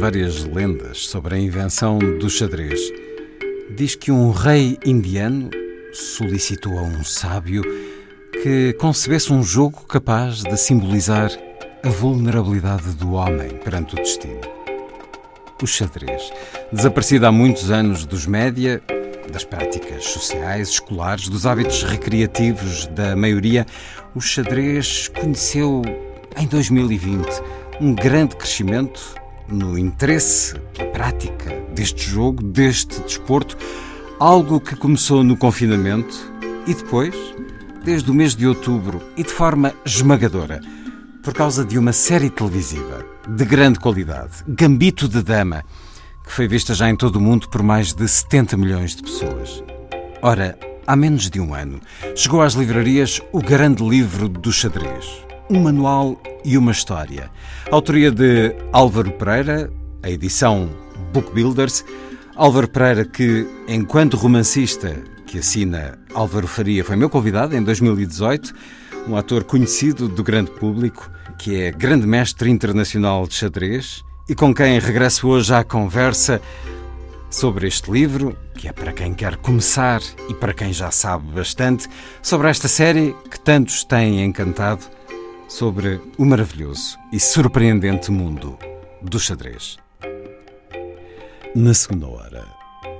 várias lendas sobre a invenção do xadrez diz que um rei indiano solicitou a um sábio que concebesse um jogo capaz de simbolizar a vulnerabilidade do homem perante o destino. O xadrez, desaparecido há muitos anos dos média, das práticas sociais, escolares, dos hábitos recreativos da maioria, o xadrez conheceu em 2020 um grande crescimento no interesse pela prática deste jogo, deste desporto, algo que começou no confinamento e depois, desde o mês de outubro e de forma esmagadora, por causa de uma série televisiva de grande qualidade, Gambito de Dama, que foi vista já em todo o mundo por mais de 70 milhões de pessoas. Ora, há menos de um ano, chegou às livrarias o grande livro do xadrez, um manual e uma história. Autoria de Álvaro Pereira, a edição Book Builders. Álvaro Pereira, que, enquanto romancista que assina Álvaro Faria, foi meu convidado em 2018, um ator conhecido do grande público, que é grande mestre internacional de xadrez e com quem regresso hoje à conversa sobre este livro, que é para quem quer começar e para quem já sabe bastante, sobre esta série que tantos têm encantado sobre o maravilhoso e surpreendente mundo do xadrez. Na segunda hora,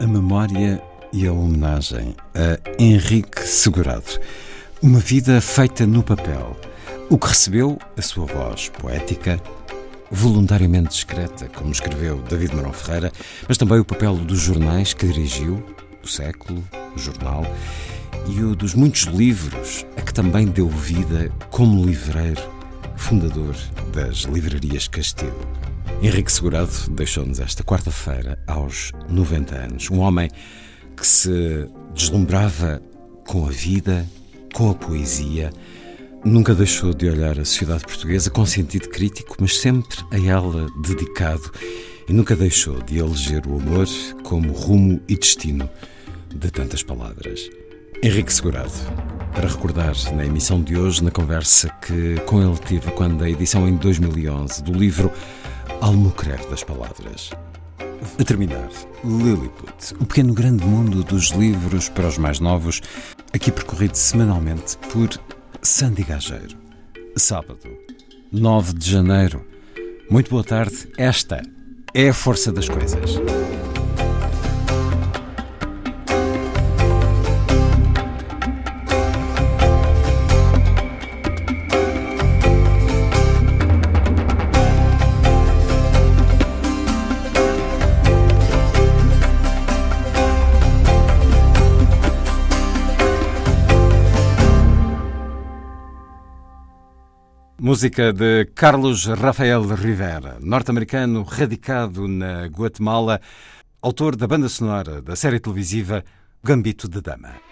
a memória e a homenagem a Henrique Segurado. Uma vida feita no papel, o que recebeu a sua voz poética, voluntariamente discreta, como escreveu David Marão Ferreira, mas também o papel dos jornais que dirigiu, o Século, o Jornal, e o dos muitos livros a que também deu vida como livreiro, fundador das Livrarias Castilho. Henrique Segurado deixou-nos esta quarta-feira, aos 90 anos. Um homem que se deslumbrava com a vida, com a poesia, nunca deixou de olhar a sociedade portuguesa com sentido crítico, mas sempre a ela dedicado e nunca deixou de eleger o amor como rumo e destino de tantas palavras. Henrique Segurado, para recordar na emissão de hoje, na conversa que com ele tive quando a edição em 2011 do livro Almoquerer das Palavras. A terminar, Lilliput, o pequeno grande mundo dos livros para os mais novos, aqui percorrido semanalmente por Sandy Gageiro. Sábado, 9 de janeiro. Muito boa tarde. Esta é a força das coisas. Música de Carlos Rafael Rivera, norte-americano radicado na Guatemala, autor da banda sonora da série televisiva Gambito de Dama.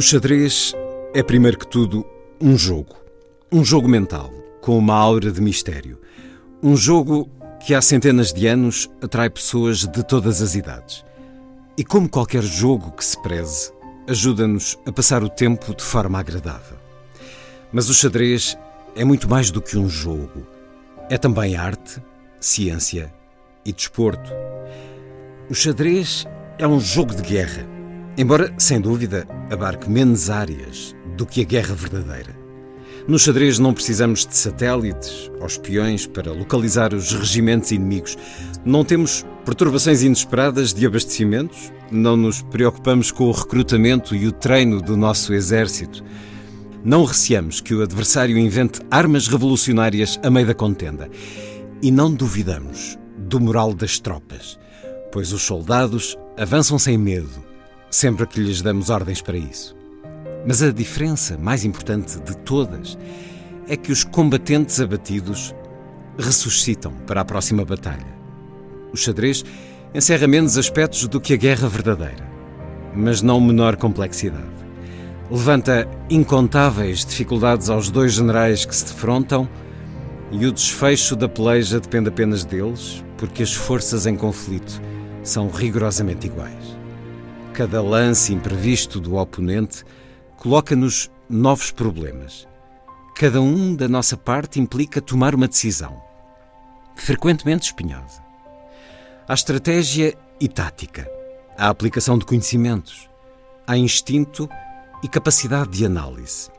O xadrez é, primeiro que tudo, um jogo. Um jogo mental, com uma aura de mistério. Um jogo que há centenas de anos atrai pessoas de todas as idades. E como qualquer jogo que se preze, ajuda-nos a passar o tempo de forma agradável. Mas o xadrez é muito mais do que um jogo. É também arte, ciência e desporto. O xadrez é um jogo de guerra, embora, sem dúvida, abarque menos áreas do que a guerra verdadeira. No xadrez não precisamos de satélites ou espiões para localizar os regimentos inimigos. Não temos perturbações inesperadas de abastecimentos, não nos preocupamos com o recrutamento e o treino do nosso exército. Não receamos que o adversário invente armas revolucionárias a meio da contenda. E não duvidamos do moral das tropas, pois os soldados avançam sem medo, sempre que lhes damos ordens para isso. Mas a diferença mais importante de todas é que os combatentes abatidos ressuscitam para a próxima batalha. O xadrez encerra menos aspectos do que a guerra verdadeira, mas não menor complexidade levanta incontáveis dificuldades aos dois generais que se defrontam e o desfecho da peleja depende apenas deles, porque as forças em conflito são rigorosamente iguais. Cada lance imprevisto do oponente coloca-nos novos problemas. Cada um da nossa parte implica tomar uma decisão, frequentemente espinhosa. Há estratégia e tática, há aplicação de conhecimentos, há instinto e capacidade de análise.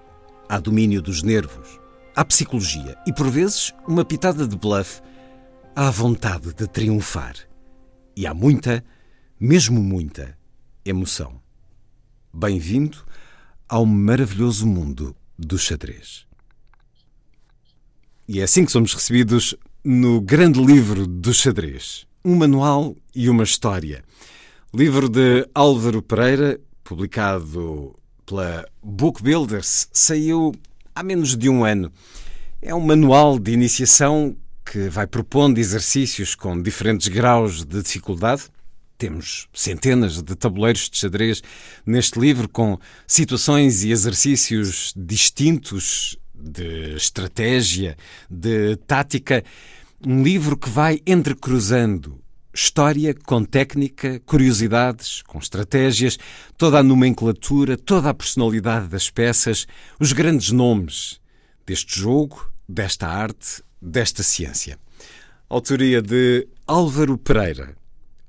Há domínio dos nervos, há psicologia e, por vezes, uma pitada de bluff, há vontade de triunfar. E há muita, mesmo muita, emoção. Bem-vindo ao maravilhoso mundo do xadrez. E é assim que somos recebidos no grande livro do xadrez. Um manual e uma história. Livro de Álvaro Pereira, publicado pela Book Builders, saiu há menos de um ano. É um manual de iniciação que vai propondo exercícios com diferentes graus de dificuldade. Temos centenas de tabuleiros de xadrez neste livro com situações e exercícios distintos de estratégia, de tática. Um livro que vai entrecruzando História com técnica, curiosidades, com estratégias, toda a nomenclatura, toda a personalidade das peças, os grandes nomes deste jogo, desta arte, desta ciência. Autoria de Álvaro Pereira,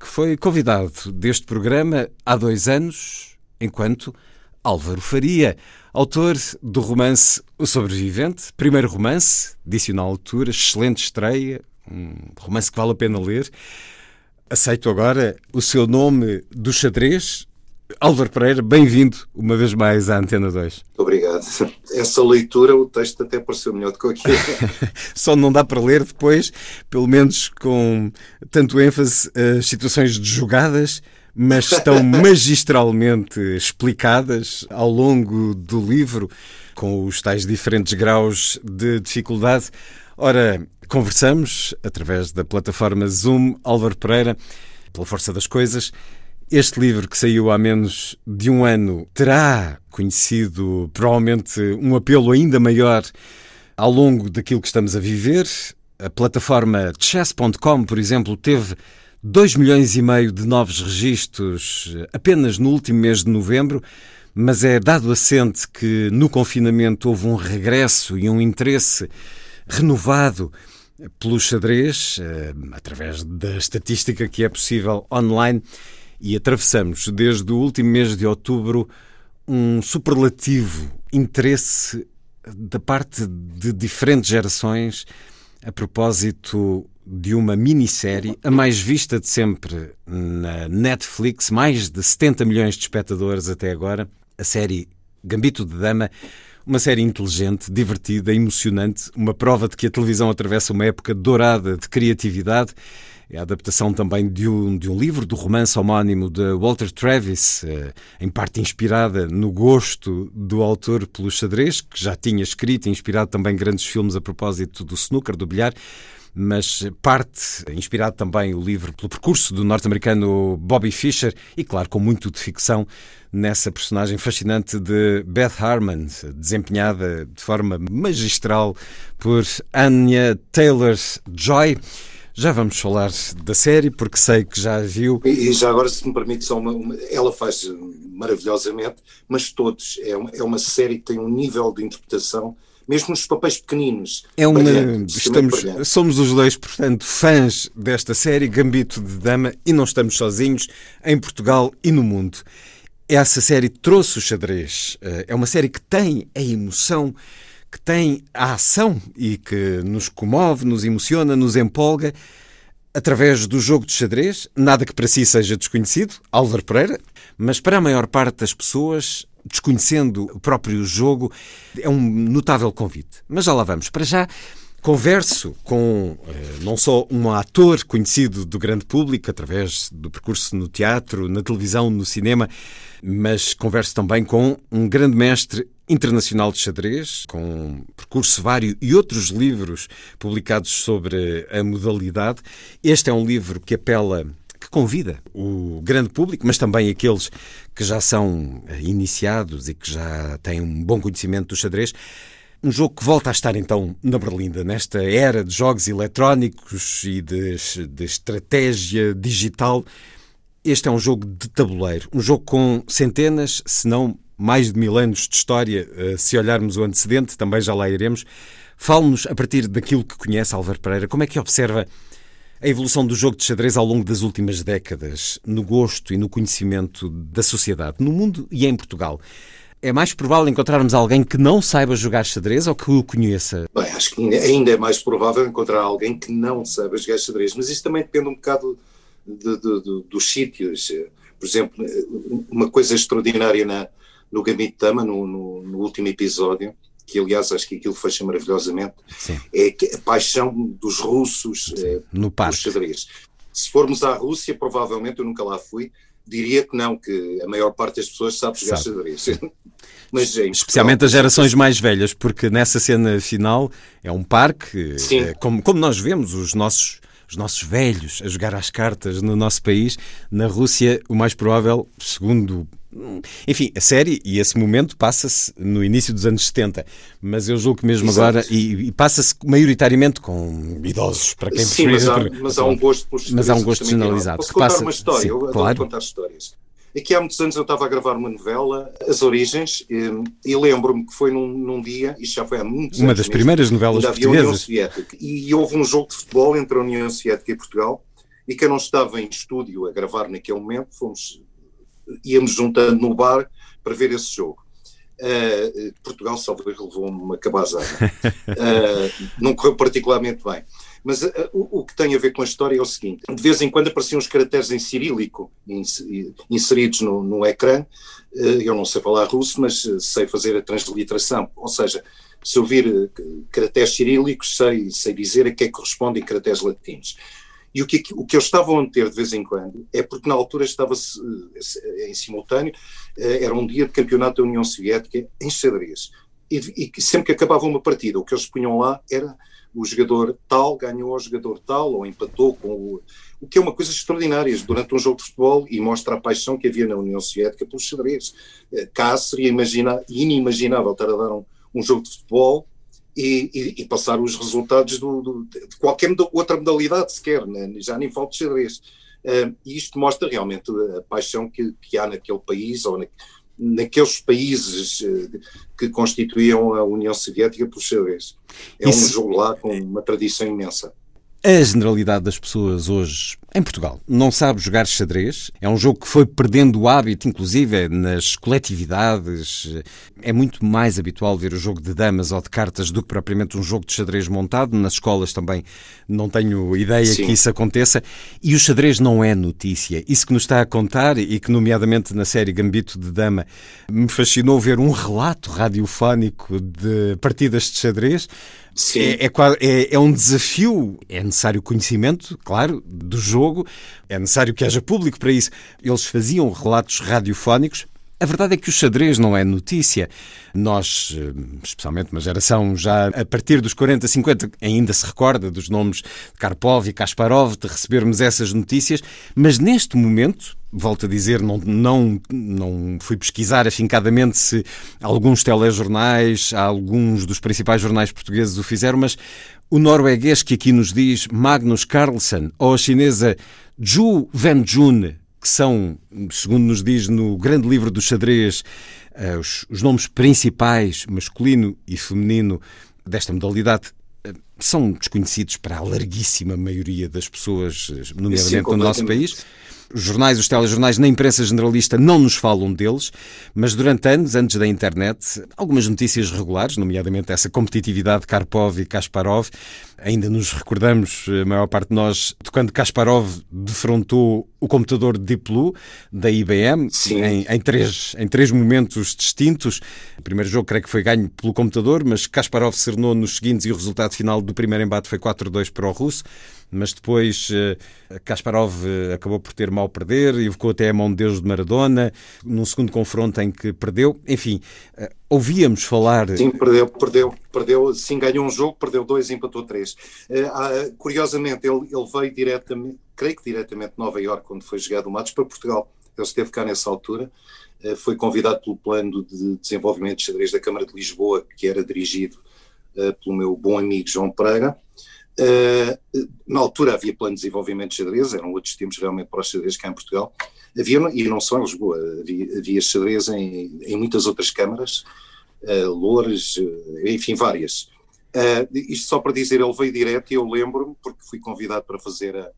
que foi convidado deste programa há dois anos, enquanto Álvaro Faria, autor do romance O Sobrevivente, primeiro romance, adicional altura, excelente estreia, um romance que vale a pena ler. Aceito agora o seu nome do xadrez. Álvaro Pereira, bem-vindo uma vez mais à Antena 2. Obrigado. Essa leitura, o texto até pareceu melhor do que aquilo. Só não dá para ler depois, pelo menos com tanto ênfase, as situações de jogadas, mas estão magistralmente explicadas ao longo do livro, com os tais diferentes graus de dificuldade. Ora, conversamos através da plataforma Zoom, Álvaro Pereira, pela força das coisas. Este livro, que saiu há menos de um ano, terá conhecido provavelmente um apelo ainda maior ao longo daquilo que estamos a viver. A plataforma chess.com, por exemplo, teve 2 milhões e meio de novos registros apenas no último mês de novembro, mas é dado assente que no confinamento houve um regresso e um interesse renovado pelo xadrez, eh, através da estatística que é possível online, e atravessamos desde o último mês de outubro um superlativo interesse da parte de diferentes gerações a propósito de uma minissérie, a mais vista de sempre na Netflix, mais de 70 milhões de espectadores até agora, a série Gambito de Dama, uma série inteligente, divertida, emocionante, uma prova de que a televisão atravessa uma época dourada de criatividade. É a adaptação também de um, de um livro, do romance homónimo de Walter Travis, eh, em parte inspirada no gosto do autor pelo xadrez, que já tinha escrito e inspirado também grandes filmes a propósito do snooker, do bilhar. Mas parte, inspirado também o livro pelo percurso do norte-americano Bobby Fischer e, claro, com muito de ficção nessa personagem fascinante de Beth Harmon, desempenhada de forma magistral por Anya Taylor-Joy. Já vamos falar da série, porque sei que já viu. E, e já agora, se me permite, só uma, uma, ela faz maravilhosamente, mas todos. É uma, é uma série que tem um nível de interpretação mesmo nos papéis pequeninos. É uma, estamos, somos os dois, portanto, fãs desta série, Gambito de Dama, e não estamos sozinhos em Portugal e no mundo. Essa série trouxe o xadrez. Eh, é uma série que tem a emoção, que tem a ação e que nos comove, nos emociona, nos empolga através do jogo de xadrez, nada que para si seja desconhecido, Álvaro Pereira, mas para a maior parte das pessoas desconhecendo o próprio jogo, é um notável convite. Mas já lá vamos. Para já, converso com eh, não só um ator conhecido do grande público, através do percurso no teatro, na televisão, no cinema, mas converso também com um grande mestre internacional de xadrez, com percurso vário e outros livros publicados sobre a modalidade. Este é um livro que apela convida o grande público, mas também aqueles que já são eh, iniciados e que já têm um bom conhecimento do xadrez. Um jogo que volta a estar então na Berlinda, nesta era de jogos eletrónicos e de, de estratégia digital. Este é um jogo de tabuleiro, um jogo com centenas, se não mais de mil anos de história, eh, se olharmos o antecedente, também já lá iremos. Fale-nos, a partir daquilo que conhece Álvaro Pereira, como é que observa a evolução do jogo de xadrez ao longo das últimas décadas, no gosto e no conhecimento da sociedade, no mundo e em Portugal. É mais provável encontrarmos alguém que não saiba jogar xadrez ou que o conheça? Bem, acho que ainda é mais provável encontrar alguém que não saiba jogar xadrez, mas isso também depende um bocado de, de, de, dos sítios. Por exemplo, uma coisa extraordinária na, no Gambit Dama, no, no, no último episódio, que aliás acho que aquilo fecha maravilhosamente, Sim. é a paixão dos russos Sim, eh, no parque. xadrez. Se formos à Rússia, provavelmente, eu nunca lá fui, diria que não, que a maior parte das pessoas sabe jogar sabe. xadrez. Mas, Especialmente as gerações mais velhas, porque nessa cena final é um parque, é, como, como nós vemos os nossos os nossos velhos a jogar às cartas no nosso país. Na Rússia, o mais provável, segundo enfim, a série e esse momento passa-se no início dos anos 70, mas eu julgo que mesmo Exato. agora, e, e passa-se maioritariamente com idosos, para quem Sim, preferir. Mas há, mas há um gosto por Mas há um gosto generalizado. Posso contar passa... uma história? Sim, eu adoro claro. contar histórias. Aqui há muitos anos eu estava a gravar uma novela, As Origens, e, e lembro-me que foi num, num, dia, isto já foi há muitos uma anos. Uma das mesmo, primeiras novelas portuguesas. União Soviética. E houve um jogo de futebol entre a União Soviética e Portugal, e que eu não estava em estúdio a gravar naquele momento, fomos íamos juntando no bar para ver esse jogo. Uh, Portugal, salvo levou uma cabazada. Uh, não correu particularmente bem. Mas uh, o, o, que tem a ver com a história é o seguinte: de vez em quando apareciam os caracteres em cirílico inseridos no, no ecrã. eu não sei falar russo, mas sei fazer a transliteração. Ou seja, se eu vir caracteres cirílicos, sei, sei dizer a que é que correspondem caracteres latinos. E o que, o que eles estavam a meter de vez em quando é porque na altura estava em simultâneo, eh, era um dia de campeonato da União Soviética em xadrez. E, e sempre que acabava uma partida, o que eles punham lá era o jogador tal ganhou ao jogador tal ou empatou com o. O que é uma coisa extraordinária durante um jogo de futebol e mostra a paixão que havia na União Soviética pelo xadrez. Eh, cá seria imagina, inimaginável estar a dar um, um jogo de futebol e, e, e, passar os resultados do, do, de qualquer outra modalidade sequer, né? já nem falta xadrez. Uh, e isto mostra realmente a paixão que, que há naquele país ou na, naqueles países uh, que constituíam a União Soviética por xadrez. É Isso... um jogo lá com uma tradição imensa. A generalidade das pessoas hoje em Portugal não sabe jogar xadrez. É um jogo que foi perdendo o hábito, inclusive nas coletividades. É muito mais habitual ver o jogo de damas ou de cartas do que propriamente um jogo de xadrez montado. Nas escolas também não tenho ideia Sim. que isso aconteça. E o xadrez não é notícia. Isso que nos está a contar e que, nomeadamente na série Gambito de Dama, me fascinou ver um relato radiofónico de partidas de xadrez é, é, é, é, um desafio. É necessário conhecimento, claro, do jogo, é necessário que haja público para isso. Eles faziam relatos radiofónicos A verdade é que o xadrez não é notícia. Nós, eh, especialmente uma geração já a partir dos 40, 50, ainda se recorda dos nomes de Karpov e Kasparov, de recebermos essas notícias, mas neste momento, volto a dizer, não, não, não fui pesquisar afincadamente se alguns telejornais, alguns dos principais jornais portugueses o fizeram, mas o norueguês que aqui nos diz Magnus Carlsen ou a chinesa Zhu Wenjun que são, segundo nos diz no grande livro do xadrez, eh, os, os nomes principais, masculino e feminino, desta modalidade, eh, são desconhecidos para a larguíssima maioria das pessoas, eh, nomeadamente Sim, no nosso país. Os jornais, os telejornais, na imprensa generalista não nos falam deles, mas durante anos, antes da internet, algumas notícias regulares, nomeadamente essa competitividade de Karpov e Kasparov, ainda nos recordamos, a maior parte de nós, de quando Kasparov defrontou o computador Deep Blue da IBM em, em, três, em três momentos distintos. O primeiro jogo creio que foi ganho pelo computador, mas Kasparov cernou nos seguintes e o resultado final do primeiro embate foi 4-2 para o russo mas depois uh, Kasparov uh, acabou por ter mal perder, evocou até a mão de Deus de Maradona, num segundo confronto em que perdeu. Enfim, ouvíamos falar. Sim, perdeu, perdeu, perdeu. Sim, ganhou um jogo, perdeu dois, empatou três. Ah, curiosamente, ele, ele veio diretamente, creio que diretamente de Nova Iorque, quando foi jogado o Matos, para Portugal. Ele esteve cá nessa altura. Foi convidado pelo plano de desenvolvimento de xadrez da Câmara de Lisboa, que era dirigido pelo meu bom amigo João Pereira. Uh, na altura havia plano de desenvolvimento de xadrez, eram outros tempos realmente para os xadrez cá em Portugal. Havia, e não só em Lisboa, havia, havia xadrez em, em muitas outras câmaras, uh, Loures, uh, enfim, várias. Uh, isto só para dizer, ele veio direto e eu lembro-me, porque fui convidado para fazer a,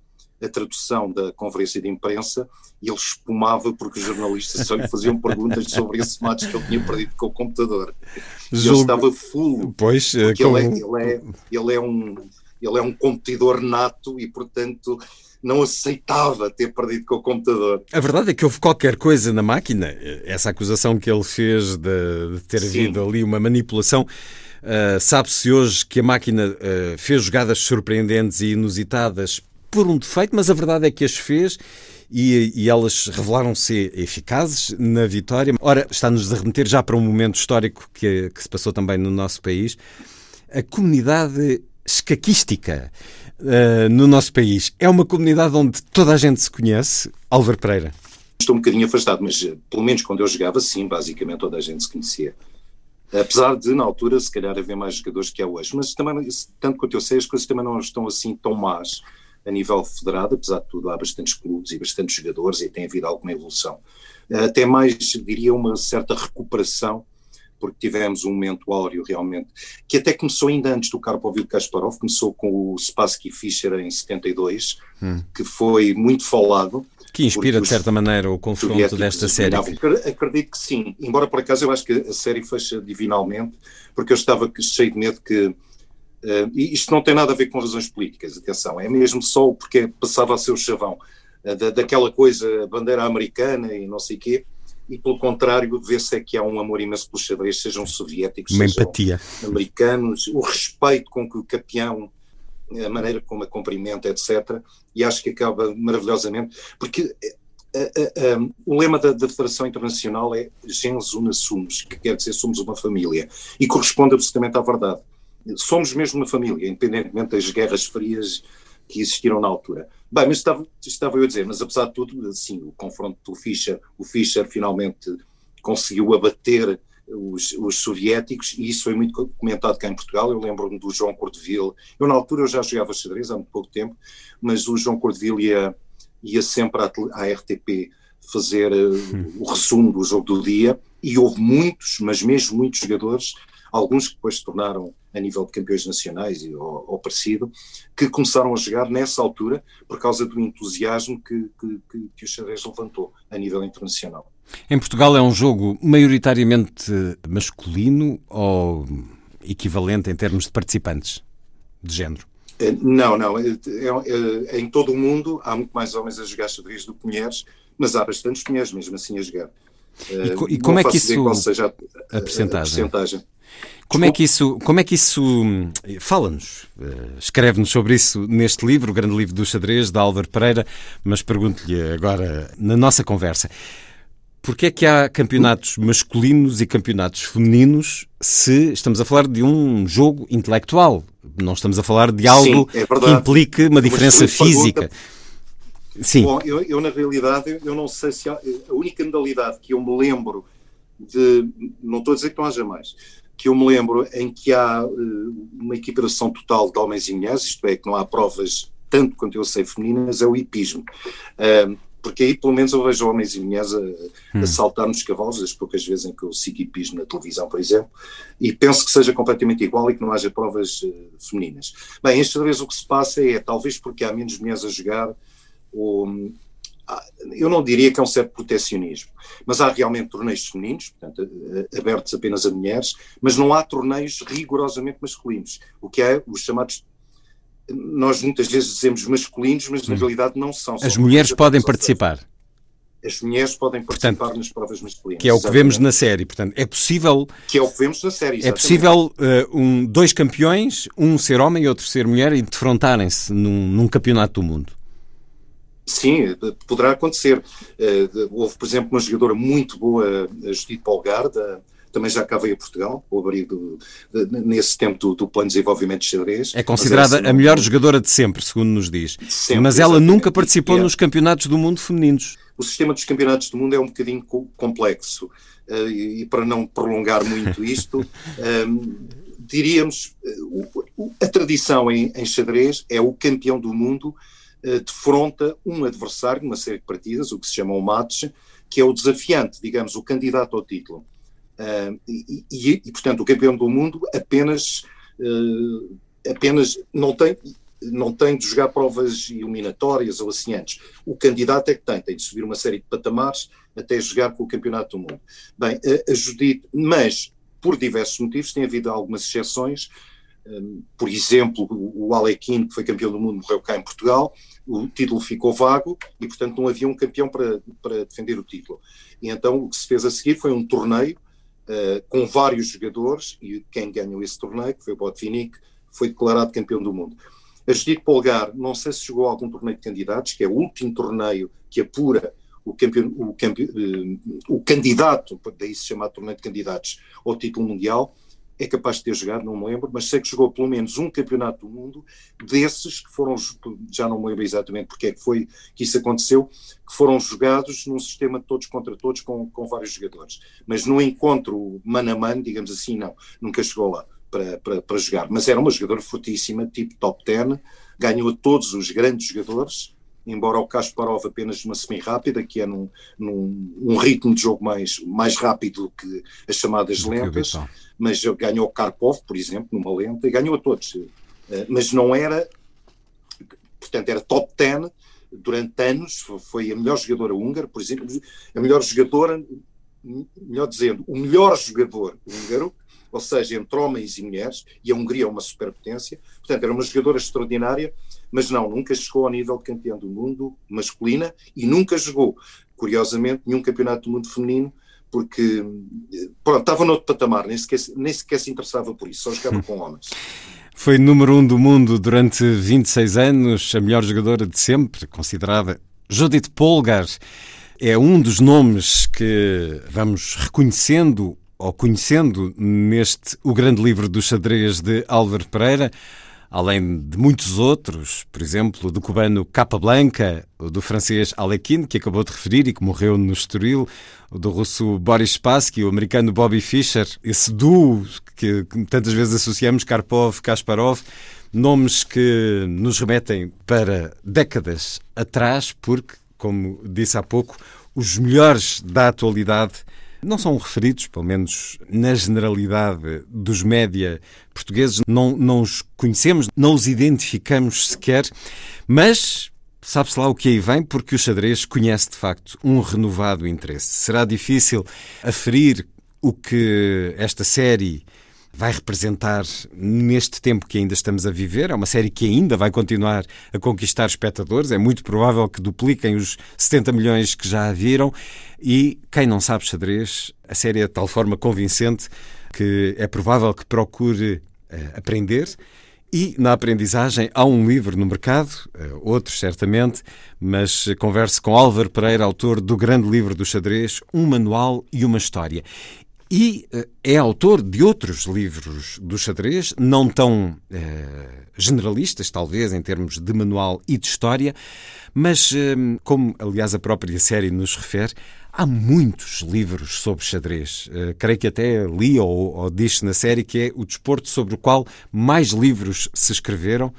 a tradução da conferência de imprensa e ele espumava porque os jornalistas só lhe faziam perguntas sobre esse match que ele tinha perdido com o computador. E ele estava full. Pois, porque como... ele, é, ele, é, ele é um ele é um competidor nato e, portanto, não aceitava ter perdido com o computador. A verdade é que houve qualquer coisa na máquina, essa acusação que ele fez de, de ter Sim. havido ali uma manipulação. Uh, Sabe-se hoje que a máquina uh, fez jogadas surpreendentes e inusitadas por um defeito, mas a verdade é que as fez e, e elas revelaram-se eficazes na vitória. Ora, está-nos a remeter já para um momento histórico que, que se passou também no nosso país. A comunidade escaquística uh, no nosso país. É uma comunidade onde toda a gente se conhece. Álvaro Pereira. Estou um bocadinho afastado, mas eh, pelo menos quando eu jogava, sim, basicamente toda a gente se conhecia. Apesar de, na altura, se calhar haver mais jogadores que há hoje. Mas também, tanto quanto eu sei, as coisas também não estão assim tão más a nível federado, apesar de tudo, há bastantes clubes e bastantes jogadores e tem havido alguma evolução. Até mais, diria, uma certa recuperação porque tivemos um momento áureo realmente, que até começou ainda antes do Karpov do Kasparov, começou com o Spassky Fischer em 72, hum. que foi muito falado. Que inspira, de certa maneira, o confronto desta série. Acredito que sim, embora por acaso eu acho que a série fecha divinalmente, porque eu estava cheio de medo que Uh, e isto não tem nada a ver com razões políticas, atenção, é mesmo só porque passava a ser o chavão uh, da, daquela coisa, bandeira americana e não sei o quê, e pelo contrário vê-se é que há um amor imenso pelos xadrez, sejam soviéticos, Uma sejam empatia. americanos, o respeito com que o campeão, a maneira como a cumprimenta, etc. E acho que acaba maravilhosamente, porque uh, uh, um, o lema da, da, Federação Internacional é gens una sumus, que quer dizer somos uma família, e corresponde absolutamente à verdade. Somos mesmo uma família, independentemente das guerras frias que existiram na altura. Bem, mas estava, estava eu a dizer, mas apesar de tudo, assim, o confronto do Fischer, o Fischer finalmente conseguiu abater os, os, soviéticos, e isso foi muito comentado cá em Portugal. Eu lembro-me do João Cordeville. Eu, na altura, eu já jogava xadrez há muito pouco tempo, mas o João Cordeville ia, ia sempre à, à RTP fazer uh, o resumo do jogo do dia, e houve muitos, mas mesmo muitos jogadores alguns que depois se tornaram a nível de campeões nacionais ou, ou parecido, que começaram a jogar nessa altura por causa do entusiasmo que, que, que, que o xadrez levantou a nível internacional. Em Portugal é um jogo maioritariamente masculino ou equivalente em termos de participantes de género? Eh, não, não. É, é, é, em todo o mundo há muito mais homens a jogar xadrez do que mulheres, mas há bastantes mulheres mesmo assim a jogar. E, eh, e como é que isso. Qual seja a, a, a percentagem? Como é que isso, como é que isso fala-nos, eh, escreve-nos sobre isso neste livro, o grande livro do xadrez, de Álvaro Pereira, mas pergunto-lhe agora, na nossa conversa, Porquê é que há campeonatos masculinos e campeonatos femininos se estamos a falar de um jogo intelectual? Não estamos a falar de algo Sim, é que implique uma diferença física. Pergunta. Sim. Bom, eu, eu, na realidade, eu não sei se há, a única modalidade que eu me lembro de, não estou a dizer que não haja mais, que eu me lembro em que há uh, uma equiparação total de homens e mulheres, isto é, que não há provas tanto quanto eu sei femininas, é o hipismo. Uh, porque aí pelo menos eu vejo homens e mulheres a, a hum. saltar nos cavalos, as poucas vezes em que eu sigo hipismo na televisão, por exemplo, e penso que seja completamente igual e que não haja provas uh, femininas. Bem, esta vez o que se passa é, talvez porque há menos mulheres a jogar, ou, eu não diria que é um certo protecionismo, mas há realmente torneios femininos, portanto, abertos apenas a mulheres, mas não há torneios rigorosamente masculinos, o que é os chamados nós muitas vezes dizemos masculinos, mas na hum. realidade não são. As mulheres podem participar. As mulheres podem participar portanto, nas provas masculinas. Que é o que vemos na série. Portanto, é possível. Que é o que vemos na série. Exatamente. É possível uh, um, dois campeões, um ser homem e outro ser mulher, e defrontarem-se num, num campeonato do mundo. Sim, poderá acontecer. Uh, houve, por exemplo, uma jogadora muito boa, a Judith Polgar, da, também já cá veio a Portugal, o abrigo do, nesse tempo do, do, plano de desenvolvimento de xadrez. É considerada a melhor jogadora de sempre, segundo nos diz. Sempre, mas ela nunca participou é. nos campeonatos do mundo femininos. O sistema dos campeonatos do mundo é um bocadinho complexo. Uh, e, para não prolongar muito isto, ehm, diríamos, uh, a tradição em, em xadrez é o campeão do mundo defronta um adversário numa série de partidas, o que se chama o match, que é o desafiante, digamos, o candidato ao título. Uh, e, e, e, portanto, o campeão do mundo apenas, uh, apenas não, tem, não tem de jogar provas eliminatórias ou assim antes. O candidato é que tem, tem de subir uma série de patamares até jogar com o campeonato do mundo. Bem, a, a Judite, mas por diversos motivos, tem havido algumas exceções. Um, por exemplo, o, Alequim, que foi campeão do mundo, morreu cá em Portugal, o título ficou vago e, portanto, não havia um campeão para, para defender o título. E então o que se fez a seguir foi um torneio uh, com vários jogadores, e quem ganhou esse torneio, que foi o Botvinnik, foi declarado campeão do mundo. A Judite Polgar, não sei se jogou algum torneio de candidatos, que é o último torneio que apura o, campeão, o, campeão, uh, o candidato, daí se chama torneio de candidatos, ao título mundial, é capaz de ter jogado, não me lembro, mas sei que jogou pelo menos um campeonato do mundo desses que foram, já não me lembro exatamente porque é que foi que isso aconteceu, que foram jogados num sistema de todos contra todos com, com vários jogadores. Mas no encontro mano a mano, digamos assim, não, nunca chegou lá para, para, para jogar. Mas era uma jogadora fortíssima, tipo top 10, ganhou a todos os grandes jogadores, embora o Kasparov apenas numa semi-rápida, que é num, num um ritmo de jogo mais, mais rápido do que as chamadas lentas, mas ganhou o Karpov, por exemplo, numa lenta, e ganhou a todos. Eh, mas não era, portanto, era top 10 durante anos, foi a melhor jogadora húngara, por exemplo, a melhor jogadora, melhor dizendo, o melhor jogador húngaro, ou seja, entre homens e mulheres, e a Hungria é uma superpotência, portanto, era uma jogadora extraordinária, mas não, nunca chegou ao nível de campeão do mundo masculina e nunca jogou, curiosamente, nenhum campeonato do mundo feminino, porque pronto, estava noutro patamar, nem sequer, nem sequer se interessava por isso, só jogava com homens. Foi número um do mundo durante 26 anos, a melhor jogadora de sempre, considerada Judith Polgar. É um dos nomes que vamos reconhecendo ou conhecendo neste O Grande Livro do Xadrez de Álvaro Pereira além de muitos outros, por exemplo, do cubano Capablanca, do francês Alekhine, que acabou de referir e que morreu no Estoril, do russo Boris Spassky, o americano Bobby Fischer, esse duo que tantas vezes associamos, Karpov-Kasparov, nomes que nos remetem para décadas atrás, porque, como disse há pouco, os melhores da atualidade não são referidos, pelo menos na generalidade dos média portugueses, não, não os conhecemos, não os identificamos sequer, mas sabe-se lá o que aí vem, porque o xadrez conhece de facto um renovado interesse. Será difícil aferir o que esta série vai representar neste tempo que ainda estamos a viver. É uma série que ainda vai continuar a conquistar espectadores. É muito provável que dupliquem os 70 milhões que já a viram. E quem não sabe xadrez, a série é de tal forma convincente que é provável que procure uh, aprender E na aprendizagem há um livro no mercado, eh, outros certamente, mas converso com Álvaro Pereira, autor do grande livro do xadrez, Um Manual e uma História. E eh, é autor de outros livros do xadrez, não tão eh, generalistas, talvez, em termos de manual e de história, mas, eh, como aliás a própria série nos refere, há muitos livros sobre xadrez. Creio que até li ou, ou disse na série que é o desporto sobre o qual mais livros se escreveram.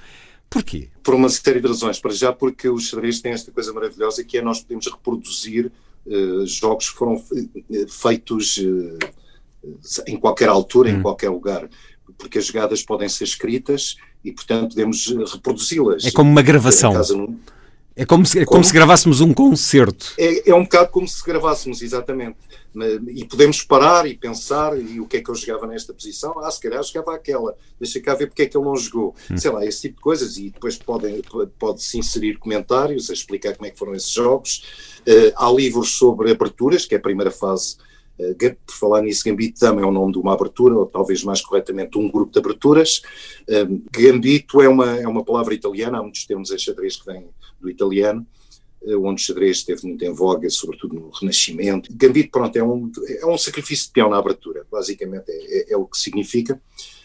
Porquê? Por uma série de razões. Para já, porque o xadrez tem esta coisa maravilhosa que é nós podemos reproduzir uh, jogos que foram feitos uh, em qualquer altura, hum. em qualquer lugar. Porque as jogadas podem ser escritas e, portanto, podemos reproduzi-las. É como uma gravação. É como se, é como, como se gravássemos um concerto. É, é, um bocado como se gravássemos, exatamente. E podemos parar e pensar, e o que é que eu jogava nesta posição? Ah, se calhar jogava aquela. Deixa cá ver porque é que ele não jogou. Hum. Sei lá, esse tipo de coisas. E depois podem, pode-se inserir comentários a explicar como é que foram esses jogos. Uh, há livros sobre aberturas, que é a primeira fase por falar nisso, Gambito também é o nome de uma abertura, ou talvez mais corretamente um grupo de aberturas. Uh, Gambito é uma, é uma palavra italiana, há muitos termos em xadrez que vêm do italiano, eh, onde o xadrez esteve muito em voga, sobretudo no Renascimento. Gambito, pronto, é um, é um sacrifício de peão na abertura, basicamente é, é, é o que significa.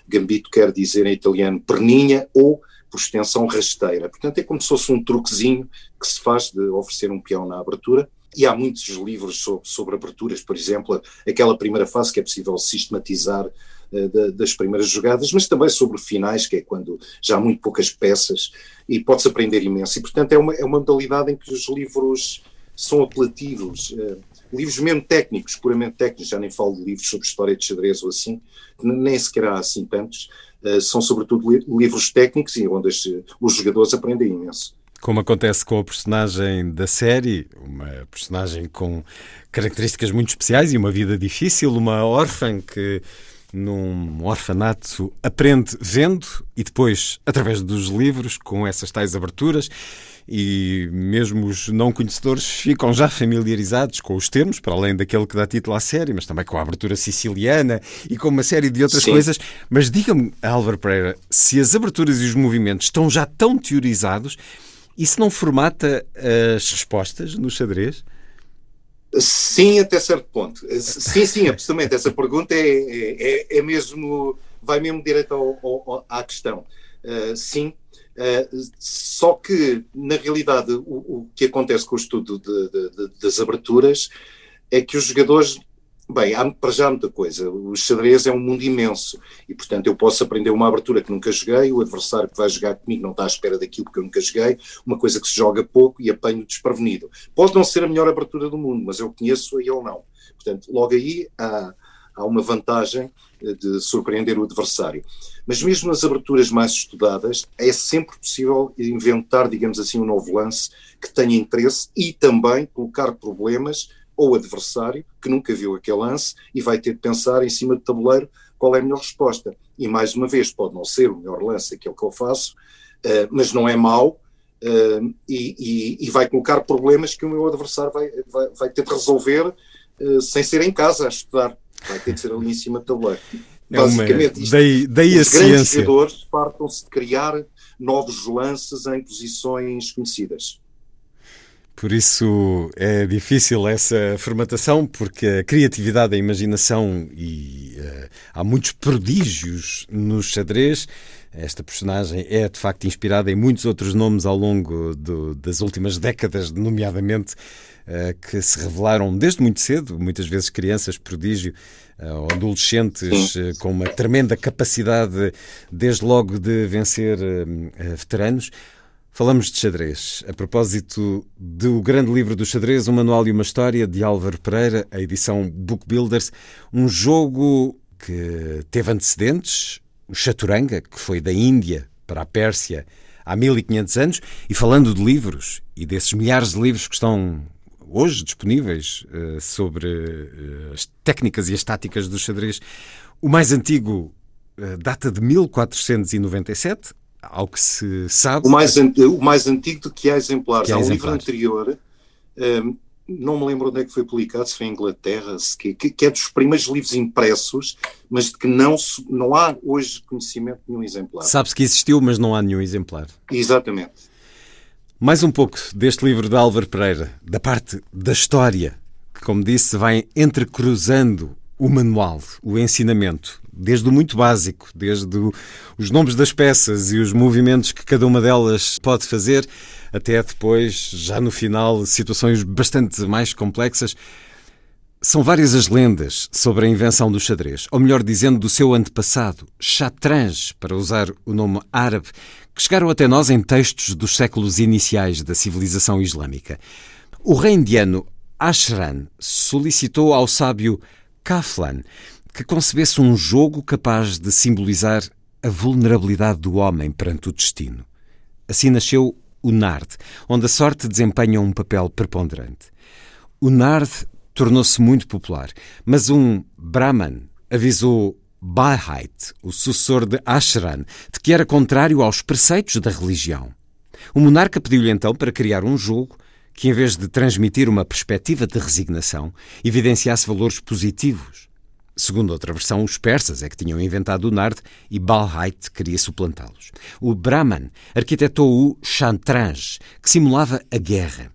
Gambito quer dizer em italiano perninha ou, por extensão, rasteira. Portanto, é como se fosse um truquezinho que se faz de oferecer um peão na abertura. E há muitos livros sobre, sobre aberturas, por exemplo, aquela primeira fase que é possível sistematizar uh, das primeiras jogadas, mas também sobre finais, que é quando já há muito poucas peças e pode-se aprender imenso. E, portanto, é uma, é uma modalidade em que os livros são apelativos. Uh, livros mesmo técnicos, puramente técnicos, já nem falo de livros sobre história de xadrez ou assim, nem sequer há assim tantos, uh, são sobretudo li livros técnicos e onde os jogadores aprendem imenso. Como acontece com a personagem da série, uma personagem com características muito especiais e uma vida difícil, uma órfã que num orfanato aprende vendo e depois através dos livros com essas tais aberturas e mesmo os não conhecedores ficam já familiarizados com os termos, para além daquele que dá título à série, mas também com a abertura siciliana e com uma série de outras Sim. coisas. Mas diga-me, Álvaro Pereira, se as aberturas e os movimentos estão já tão teorizados, isso não formata as respostas no xadrez? Sim, até certo ponto. Sim, sim, absolutamente. Essa pergunta é, é, é mesmo, vai mesmo direto ao, ao, à questão. Uh, sim, uh, só que, na realidade, o, o, que acontece com o estudo de, de, de, das aberturas é que os jogadores Bem, há para já muita coisa. O xadrez é um mundo imenso e, portanto, eu posso aprender uma abertura que nunca joguei, o adversário que vai jogar comigo não está à espera daquilo que eu nunca joguei, uma coisa que se joga pouco e apanho desprevenido. Pode não ser a melhor abertura do mundo, mas eu conheço e ele não. Portanto, logo aí há, há uma vantagem eh, de surpreender o adversário. Mas mesmo nas aberturas mais estudadas, é sempre possível inventar, digamos assim, um novo lance que tenha interesse e também colocar problemas ou adversário que nunca viu aquele lance e vai ter de pensar em cima do tabuleiro qual é a melhor resposta. E mais uma vez, pode não ser o melhor lance aquele que eu faço, uh, mas não é mau uh, e, e, e, vai colocar problemas que o meu adversário vai, vai, vai ter de resolver uh, sem ser em casa a estudar. Vai ter de ser ali em cima do tabuleiro. É Basicamente, uma... isto, daí, daí os a grandes ciência. jogadores fartam-se de criar novos lances em posições conhecidas. Por isso é difícil essa formatação, porque a criatividade, a imaginação e uh, há muitos prodígios no xadrez. Esta personagem é de facto inspirada em muitos outros nomes ao longo do, das últimas décadas, nomeadamente uh, que se revelaram desde muito cedo, muitas vezes crianças prodígio uh, ou adolescentes com uma tremenda capacidade, desde logo, de vencer veteranos. Falamos de xadrez. A propósito do grande livro do xadrez, um manual e uma história de Álvaro Pereira, a edição Book Builders, um jogo que teve antecedentes, o Chaturanga, que foi da Índia para a Pérsia há 1500 anos, e falando de livros e desses milhares de livros que estão hoje disponíveis uh, sobre uh, as técnicas e as táticas do xadrez, o mais antigo uh, data de 1497, ao que se sabe. O mais, o mais antigo do que há exemplares. Que há, há um livro anterior, um, não me lembro onde é que foi publicado, se foi em Inglaterra, se que, que, é dos primeiros livros impressos, mas de que não, não há hoje conhecimento de nenhum exemplar. Sabe-se que existiu, mas não há nenhum exemplar. Exatamente. Mais um pouco deste livro de Álvaro Pereira, da parte da história, que, como disse, vai entrecruzando o manual, o ensinamento, desde o muito básico, desde os nomes das peças e os movimentos que cada uma delas pode fazer, até depois, já no final, situações bastante mais complexas. São várias as lendas sobre a invenção do xadrez, ou melhor dizendo, do seu antepassado, chatranj, para usar o nome árabe, que chegaram até nós em textos dos séculos iniciais da civilização islâmica. O rei indiano Ashran solicitou ao sábio Kaflan que concebesse um jogo capaz de simbolizar a vulnerabilidade do homem perante o destino. Assim nasceu o Nard, onde a sorte desempenha um papel preponderante. O Nard tornou-se muito popular, mas um Brahman avisou Balhait, o sucessor de Ashran, de que era contrário aos preceitos da religião. O monarca pediu-lhe então para criar um jogo que, em vez de transmitir uma perspectiva de resignação, evidenciasse valores positivos. Segundo outra versão, os persas é que tinham inventado o Nard e Balhait queria suplantá-los. O Brahman arquitetou o Shantranj, que simulava a guerra,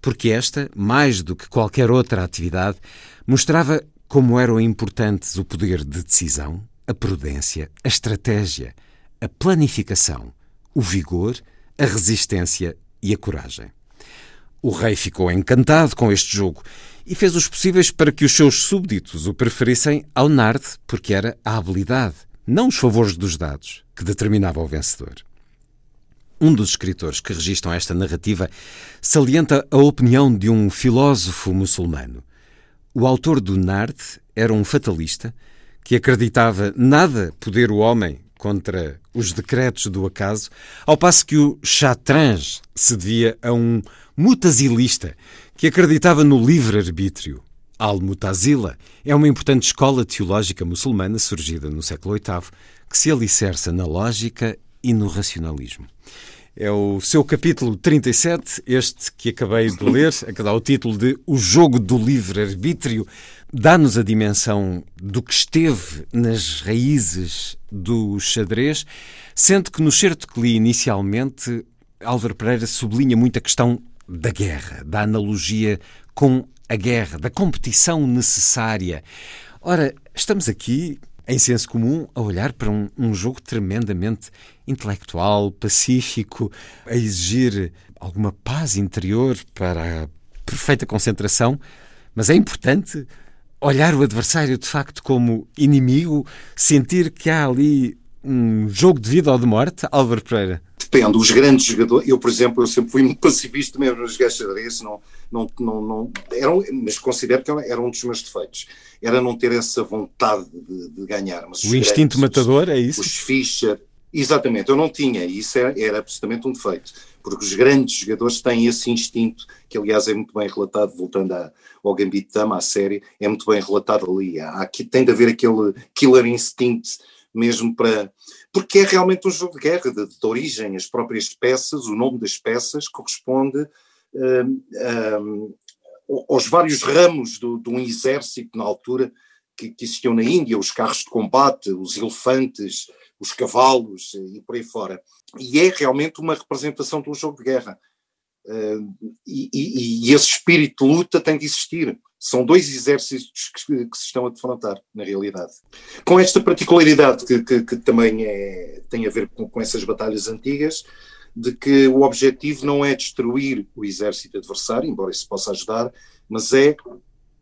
porque esta, mais do que qualquer outra atividade, mostrava como eram importantes o poder de decisão, a prudência, a estratégia, a planificação, o vigor, a resistência e a coragem. O rei ficou encantado com este jogo e fez os possíveis para que os seus súbditos o preferissem ao Nard, porque era a habilidade, não os favores dos dados, que determinava o vencedor. Um dos escritores que registram esta narrativa salienta a opinião de um filósofo muçulmano. O autor do Nard era um fatalista que acreditava nada poder o homem contra os decretos do acaso, ao passo que o Chatranj se devia a um mutazilista que acreditava no livre-arbítrio. Al-Mutazila é uma importante escola teológica muçulmana surgida no século VIII que se alicerça na lógica e no racionalismo. É o seu capítulo 37, este que acabei de ler, a que dá o título de O Jogo do Livre-Arbítrio, dá-nos a dimensão do que esteve nas raízes do xadrez, sendo que no certo que li inicialmente, Álvaro Pereira sublinha muito a questão da guerra, da analogia com a guerra, da competição necessária. Ora, estamos aqui em senso comum, a olhar para um, um, jogo tremendamente intelectual, pacífico, a exigir alguma paz interior para a perfeita concentração, mas é importante olhar o adversário de facto como inimigo, sentir que há ali um jogo de vida ou de morte, Álvaro Pereira? Depende, os grandes jogadores, eu por exemplo, eu sempre fui muito pacifista mesmo nos gajos xadrez, não, não, não, não, era um, mas considero que era um dos meus defeitos, era não ter essa vontade de, de ganhar. Mas o instinto grandes, matador, é isso? Os Fischer, exatamente, eu não tinha, e isso era, era absolutamente um defeito, porque os grandes jogadores têm esse instinto, que aliás é muito bem relatado, voltando à, ao Gambit Dama, à série, é muito bem relatado ali, há, tem de haver aquele killer instinct mesmo para. Porque é realmente um jogo de guerra, de, de origem, as próprias peças, o nome das peças corresponde uh, uh, aos vários ramos do, de um exército na altura que, que, existiam na Índia, os carros de combate, os elefantes, os cavalos e por aí fora. E é realmente uma representação de um jogo de guerra. E, e, e, esse espírito de luta tem de existir. São dois exércitos que, que, se estão a defrontar, na realidade. Com esta particularidade que, que, que também é, tem a ver com, com, essas batalhas antigas, de que o objetivo não é destruir o exército adversário, embora isso possa ajudar, mas é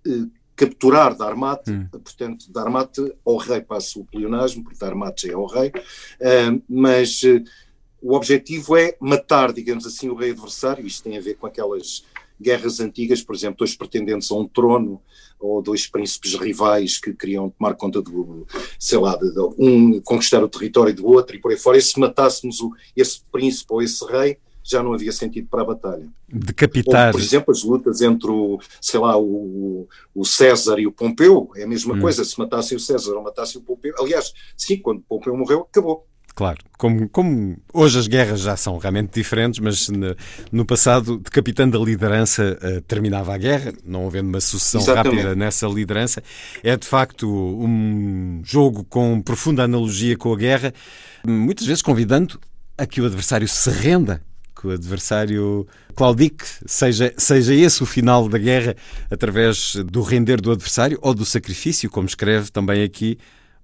eh, capturar Darmate, hum. portanto, Darmate ao rei passa o pleonasmo, porque Darmate já é ao rei, uh, mas uh, o objetivo é matar, digamos assim, o rei adversário, isto tem a ver com aquelas guerras antigas, por exemplo, dois pretendentes a um trono ou dois príncipes rivais que queriam tomar conta do, sei lá, de, de um conquistar o território do outro e por aí fora. E se matássemos o, esse príncipe ou esse rei, já não havia sentido para a batalha. Decapitar. Ou, por exemplo, as lutas entre o, sei lá, o, o César e o Pompeu, é a mesma hum. coisa, se matassem o César ou matassem o Pompeu. Aliás, sim, quando Pompeu morreu, acabou. Claro. Como, como hoje as guerras já são realmente diferentes, mas no, passado, decapitando a liderança, uh, terminava a guerra, não havendo uma sucessão Exatamente. rápida nessa liderança. É de facto um jogo com profunda analogia com a guerra, muitas vezes convidando a que o adversário se renda que o adversário claudique, seja, seja esse o final da guerra através do render do adversário ou do sacrifício, como escreve também aqui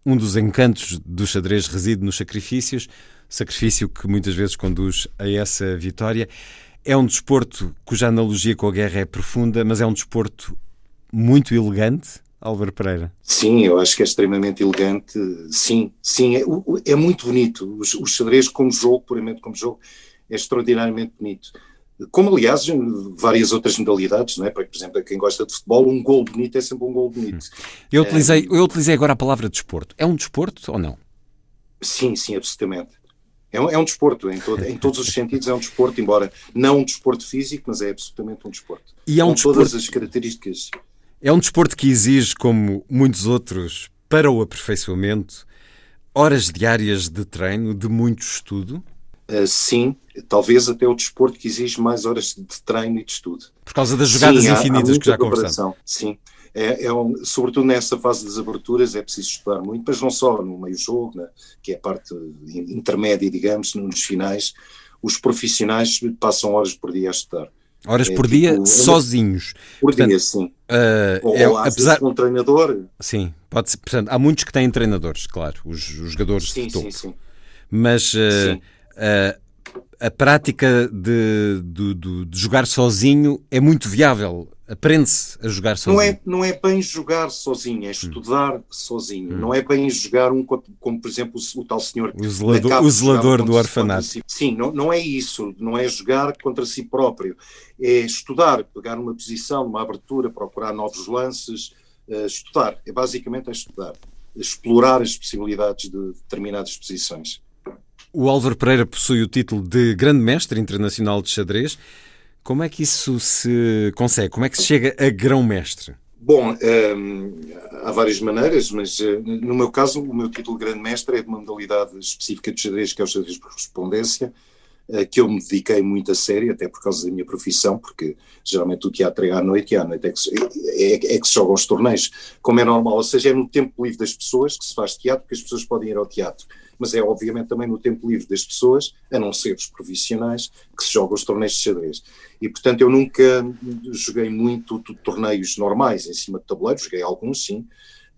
um dos encantos do xadrez reside nos sacrifícios, sacrifício que muitas vezes conduz a essa vitória. É um desporto cuja analogia com a guerra é profunda, mas é um desporto muito elegante, Álvaro Pereira. Sim, eu acho que é extremamente elegante. Sim, sim, é, é muito bonito. O, o xadrez como jogo, puramente como jogo, é extraordinariamente bonito. Como, aliás, várias outras modalidades, não é? Por exemplo, quem gosta de futebol, um gol bonito é sempre um gol bonito. Eu utilizei, eu utilizei agora a palavra desporto. É um desporto ou não? Sim, sim, absolutamente. É um, é um desporto, em, todo, em todos os sentidos é um desporto, embora não um desporto físico, mas é absolutamente um desporto. E é um com desporto, todas as características. É um desporto que exige, como muitos outros, para o aperfeiçoamento, horas diárias de treino, de muito estudo? Uh, sim, talvez até o desporto que exige mais horas de treino e de estudo. Por causa das jogadas sim, infinitas há, há que já conversamos. Sim, é, é um, sobretudo nessa fase das aberturas é preciso estudar muito, mas não só no meio-jogo, né, que é a parte intermédia, digamos, nos finais, os profissionais passam horas por dia a estudar. Horas é, por tipo, dia sozinhos. Por portanto, dia, sim. Uh, ou, é, ou apesar um treinador. Sim, pode ser. Portanto, há muitos que têm treinadores, claro, os, os jogadores sim, de topo. Sim, sim. Mas uh, sim. A prática de, de, de, de, jogar sozinho é muito viável. Aprende-se a jogar sozinho. Não é, não é bem jogar sozinho, é estudar hum. sozinho. Hum. Não é bem jogar um como, por exemplo, o, o tal senhor o zelador, o zelador do orfanato. Si. Sim, não, não é isso. Não é jogar contra si próprio. É estudar, pegar uma posição, uma abertura, procurar novos lances. Uh, estudar. É basicamente é estudar. Explorar as possibilidades de determinadas posições. O Álvaro Pereira possui o título de Grande Mestre Internacional de Xadrez. Como é que isso se consegue? Como é que se chega a grão-mestre? Bom, hum, há várias maneiras, mas uh, no meu caso, o meu título de Grande Mestre é de uma modalidade específica de xadrez, que é o xadrez por correspondência, uh, que eu me dediquei muito a sério, até por causa da minha profissão, porque geralmente o teatro é à noite e à noite é que, se, é, é que se jogam os torneios, como é normal, ou seja, é no tempo livre das pessoas que se faz teatro, porque as pessoas podem ir ao teatro mas é obviamente também no tempo livre das pessoas, a não ser os profissionais, que se jogam os torneios de xadrez. E portanto eu nunca joguei muito torneios normais em cima de tabuleiros, joguei alguns sim,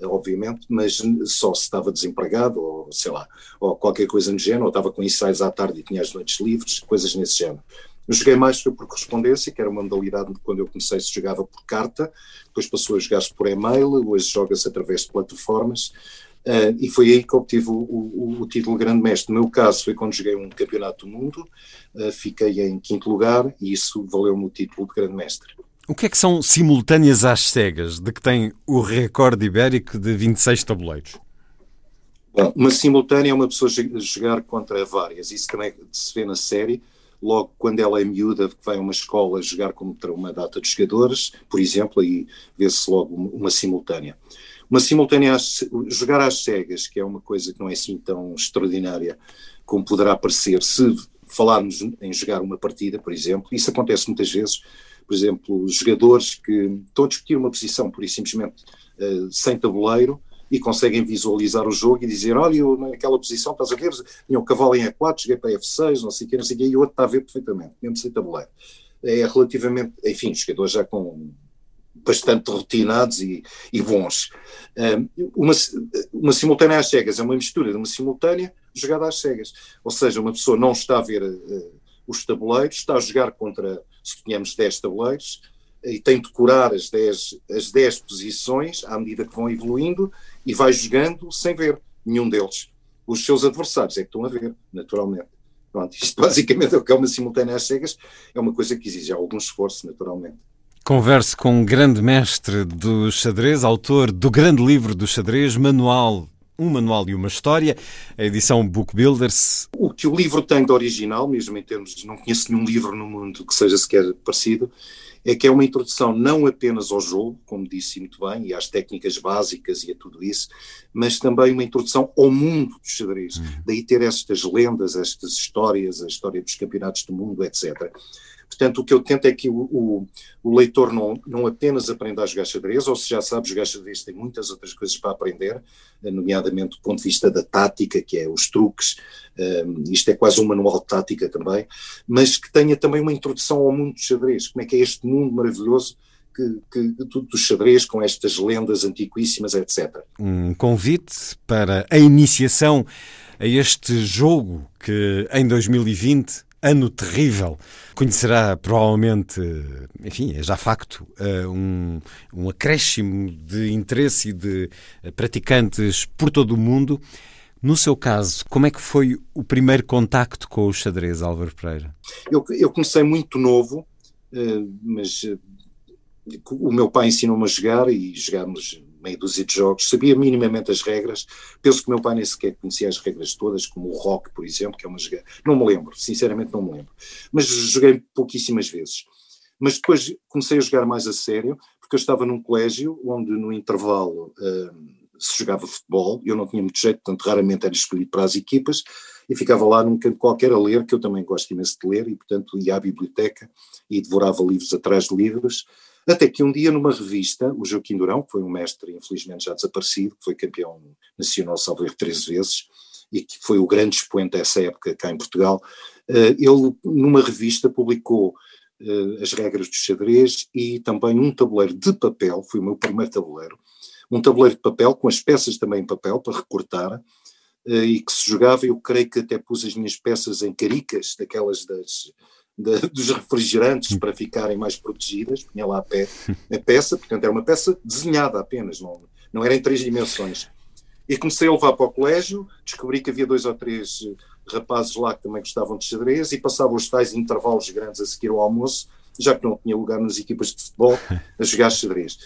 obviamente, mas só se estava desempregado ou sei lá, ou qualquer coisa no género, ou estava com ensaios à tarde e tinha as noites livres, coisas nesse género. Joguei mais por correspondência, que era uma modalidade de quando eu comecei se jogava por carta, depois passou a jogar-se por e-mail, hoje joga-se através de plataformas, Uh, e foi aí que obtive o, o, o, título de grande mestre. No meu caso, foi quando joguei um campeonato do mundo, uh, fiquei em quinto lugar e isso valeu-me o título de grande mestre. O que é que são simultâneas às cegas, de que tem o recorde ibérico de 26 tabuleiros? Bom, uma simultânea é uma pessoa jogar contra várias, isso também se vê na série. Logo, quando ela é miúda, vai a uma escola jogar contra uma data de jogadores, por exemplo, aí vê-se logo uma simultânea. Uma simultânea, jogar às cegas, que é uma coisa que não é assim tão extraordinária como poderá parecer, se falarmos em jogar uma partida, por exemplo, isso acontece muitas vezes, por exemplo, jogadores que estão a discutir uma posição, por simplesmente uh, sem tabuleiro, e conseguem visualizar o jogo e dizer, olha, eu naquela posição, estás a ver, tinha o cavalo em E4, cheguei para F6, não sei o que, não sei o que, e o outro está a ver perfeitamente, mesmo sem tabuleiro. É relativamente, enfim, jogadores já com bastante rotinados e, e bons. uma, uma simultânea às cegas é uma mistura de uma simultânea jogada às cegas. Ou seja, uma pessoa não está a ver uh, os tabuleiros, está a jogar contra, suponhamos, 10 tabuleiros e tem de curar as 10, as 10 posições à medida que vão evoluindo e vai jogando sem ver nenhum deles. Os seus adversários é que estão a ver, naturalmente. Pronto, isto basicamente é o que é uma simultânea às cegas, é uma coisa que exige algum esforço, naturalmente. Converso com um grande mestre do xadrez, autor do grande livro do xadrez, Manual um manual e uma história, a edição Book Builders. O que o livro tem de original, mesmo em termos de não conheço nenhum livro no mundo que seja sequer parecido, é que é uma introdução não apenas ao jogo, como disse muito bem, e às técnicas básicas e a tudo isso, mas também uma introdução ao mundo do xadrez. Uhum. Daí ter estas lendas, estas histórias, a história dos campeonatos do mundo, etc. Portanto, o que eu tento é que o, o, o, leitor não, não apenas aprenda a jogar xadrez, ou se já sabe jogar xadrez, tem muitas outras coisas para aprender, nomeadamente do ponto de vista da tática, que é os truques, um, isto é quase um manual de tática também, mas que tenha também uma introdução ao mundo do xadrez, como é que é este mundo maravilhoso que, que, tudo do xadrez, com estas lendas antiquíssimas, etc. Um convite para a iniciação a este jogo que em 2020 ano terrível. Conhecerá provavelmente, enfim, é já facto, eh, um, um acréscimo de interesse e de eh, praticantes por todo o mundo. No seu caso, como é que foi o primeiro contacto com o xadrez, Álvaro Pereira? Eu, eu comecei muito novo, eh, mas o meu pai ensinou-me a jogar e jogámos meia dúzia de jogos, sabia minimamente as regras. Penso que meu pai nem sequer conhecia as regras todas, como o rock, por exemplo, que é uma jogada. Não me lembro, sinceramente não me lembro. Mas joguei pouquíssimas vezes. Mas depois comecei a jogar mais a sério, porque eu estava num colégio onde no intervalo uh, se jogava futebol, eu não tinha muito jeito, portanto raramente era escolhido para as equipas, e ficava lá num canto qualquer a ler, que eu também gosto imenso de ler, e portanto ia à biblioteca e devorava livros atrás de livros, até que um dia, numa revista, o Joaquim Durão, que foi um mestre, infelizmente já desaparecido, que foi campeão nacional, salvo três vezes, e que foi o grande expoente dessa época cá em Portugal, eh, ele, numa revista, publicou eh, as regras do xadrez e também um tabuleiro de papel, foi o meu primeiro tabuleiro, um tabuleiro de papel com as peças também em papel para recortar, eh, e que se jogava, eu creio que até pus as minhas peças em caricas, daquelas das, de, dos refrigerantes para ficarem mais protegidas, punha lá a, pe, a, peça, portanto era uma peça desenhada apenas, não, não era em três dimensões. E comecei a levar para o colégio, descobri que havia dois ou três rapazes lá que também gostavam de xadrez e passavam os tais intervalos grandes a seguir ao almoço já que não tinha lugar nas equipas de futebol, a jogar xadrez.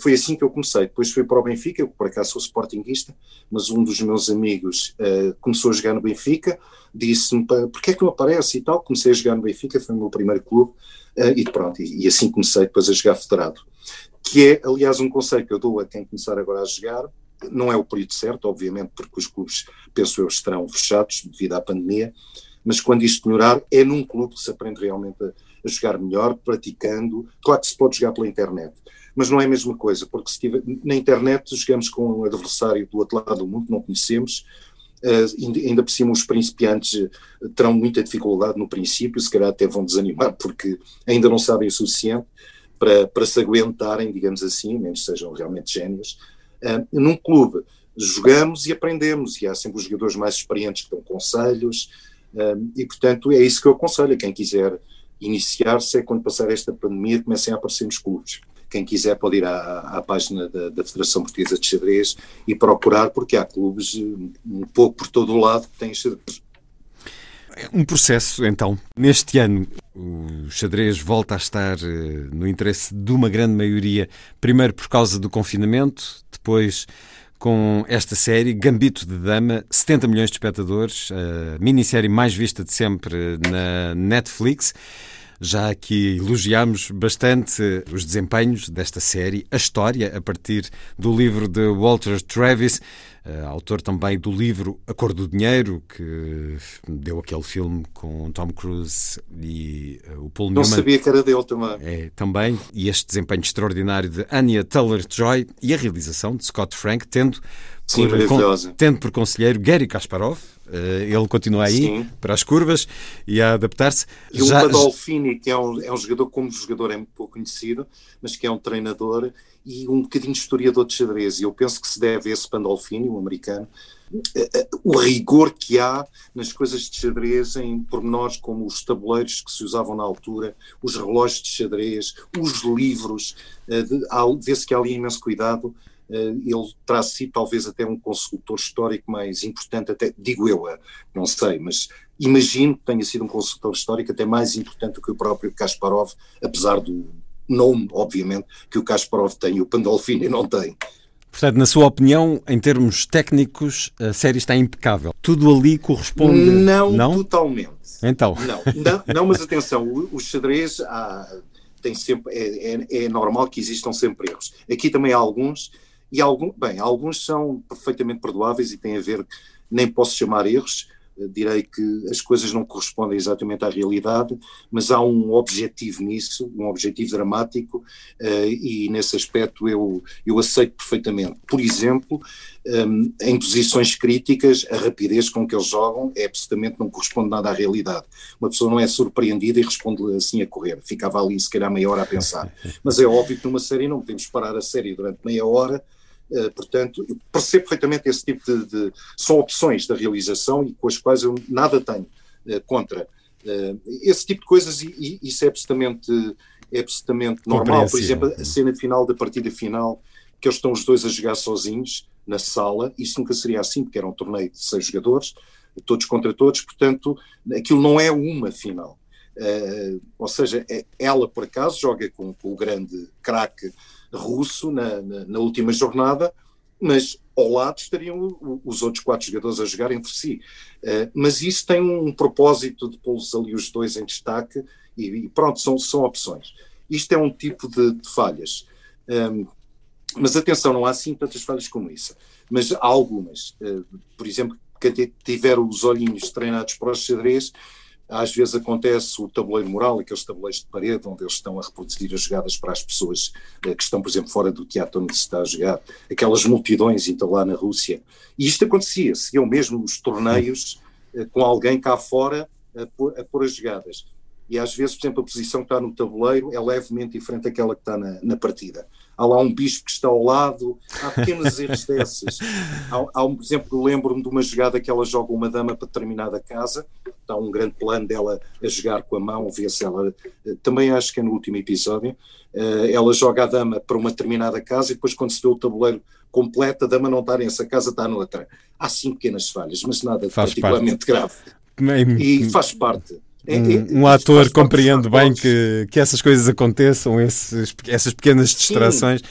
Foi assim que eu comecei. Depois fui para o Benfica, eu por acaso sou sportinguista, mas um dos meus amigos uh, começou a jogar no Benfica, disse-me porquê é que não aparece e tal. Comecei a jogar no Benfica, foi o meu primeiro clube, uh, e pronto, e, e, assim comecei depois a jogar federado. Que é, aliás, um conselho que eu dou a quem começar agora a jogar, não é o período certo, obviamente, porque os clubes, penso eu, estarão fechados devido à pandemia, mas quando isto melhorar, é num clube que se aprende realmente a a jogar melhor, praticando. Claro que se pode jogar pela internet, mas não é a mesma coisa, porque se tiver, na internet jogamos com um adversário do outro lado do mundo, não conhecemos, uh, ainda por cima os principiantes eh, terão muita dificuldade no princípio, se calhar até vão desanimar, porque ainda não sabem o suficiente para, para se aguentarem, digamos assim, menos sejam realmente génios. Uh, num clube jogamos e aprendemos, e há sempre os jogadores mais experientes que dão conselhos, uh, e portanto é isso que eu aconselho a quem quiser iniciar-se é quando passar esta pandemia comecem a aparecer nos clubes. Quem quiser pode ir à, à página da, da, Federação Portuguesa de Xadrez e procurar, porque há clubes um pouco por todo o lado que têm xadrez. Um processo, então. Neste ano, o xadrez volta a estar eh, no interesse de uma grande maioria, primeiro por causa do confinamento, depois com esta série, Gambito de Dama, 70 milhões de espectadores, a minissérie mais vista de sempre na Netflix. Já aqui elogiámos bastante os desempenhos desta série, a história, a partir do livro de Walter Travis, eh, autor também do livro A Cor do Dinheiro, que deu aquele filme com Tom Cruise e uh, o Paul Não Newman. Não sabia que era dele também. É, também. E este desempenho extraordinário de Anya Taylor-Joy e a realização de Scott Frank, tendo Sim, por, tendo por conselheiro Gary Kasparov, ele continua aí Sim. para as curvas e a adaptar-se. E Já... o Padolfini, que é um, é um jogador, como jogador é muito pouco conhecido, mas que é um treinador e um bocadinho historiador de xadrez. E eu penso que se deve a esse Pandolfini, um americano, eh, eh, o rigor que há nas coisas de xadrez em pormenores como os tabuleiros que se usavam na altura, os relógios de xadrez, os livros, vê-se que há ali imenso cuidado eh, ele terá sido talvez até um consultor histórico mais importante, até digo eu, eh, não sei, mas imagino que tenha sido um consultor histórico até mais importante do que o próprio Kasparov, apesar do nome, obviamente, que o Kasparov tem e o Pandolfini não tem. Portanto, na sua opinião, em termos técnicos, a série está impecável. Tudo ali corresponde. Não, não? totalmente. Então. Não, não, não mas atenção, o, o xadrez há tem sempre, é, é, é, normal que existam sempre erros. Aqui também há alguns, e algum, bem, alguns são perfeitamente perdoáveis e têm a ver, nem posso chamar erros, direi que as coisas não correspondem exatamente à realidade, mas há um objetivo nisso, um objetivo dramático, uh, e nesse aspecto eu, eu aceito perfeitamente. Por exemplo, um, em posições críticas, a rapidez com que eles jogam é absolutamente não corresponde nada à realidade. Uma pessoa não é surpreendida e responde assim a correr, ficava ali se calhar meia hora a pensar. Mas é óbvio que numa série não podemos parar a série durante meia hora portanto, percebo perfeitamente esse tipo de, de, São opções da realização e com as quais eu nada tenho uh, contra. Uh, esse tipo de coisas, e, e isso é absolutamente, é absolutamente normal. Por exemplo, a cena final da partida final, que eles estão os dois a jogar sozinhos na sala, isso nunca seria assim, porque era um torneio de seis jogadores, todos contra todos, portanto, aquilo não é uma final. ou seja, é, ela por acaso joga com, com o grande craque russo na, na, na, última jornada, mas ao lado estariam os outros quatro jogadores a jogar entre si. Uh, mas isso tem um propósito de pô-los ali os dois em destaque e, e, pronto, são, são opções. Isto é um tipo de, de falhas. Um, ehm, mas atenção, não há assim tantas falhas como isso. Mas há algumas. Uh, por exemplo, quem tiver os olhinhos treinados para o xadrez, às vezes acontece o tabuleiro moral, aqueles tabuleiros de parede, onde eles estão a reproduzir as jogadas para as pessoas eh, que estão, por exemplo, fora do teatro onde se está a jogar, aquelas multidões, então lá na Rússia. E isto acontecia, seguiam mesmo os torneios eh, com alguém cá fora a pôr, a pôr as jogadas. E às vezes, por exemplo, a posição que está no tabuleiro é levemente diferente daquela que está na, na partida há lá um bispo que está ao lado, há pequenos erros desses. Há, há um, por exemplo, lembro-me de uma jogada que ela joga uma dama para determinada casa, está um grande plano dela a jogar com a mão, vê se ela, também acho que é no último episódio, eh, ela joga a dama para uma determinada casa e depois quando se vê o tabuleiro completo, a dama não está nessa casa, está noutra. Há sim pequenas falhas, mas nada faz particularmente parte. grave. E faz parte. É, um, é, um ator compreende bem que, que essas coisas aconteçam, esses, essas pequenas distrações. Sim.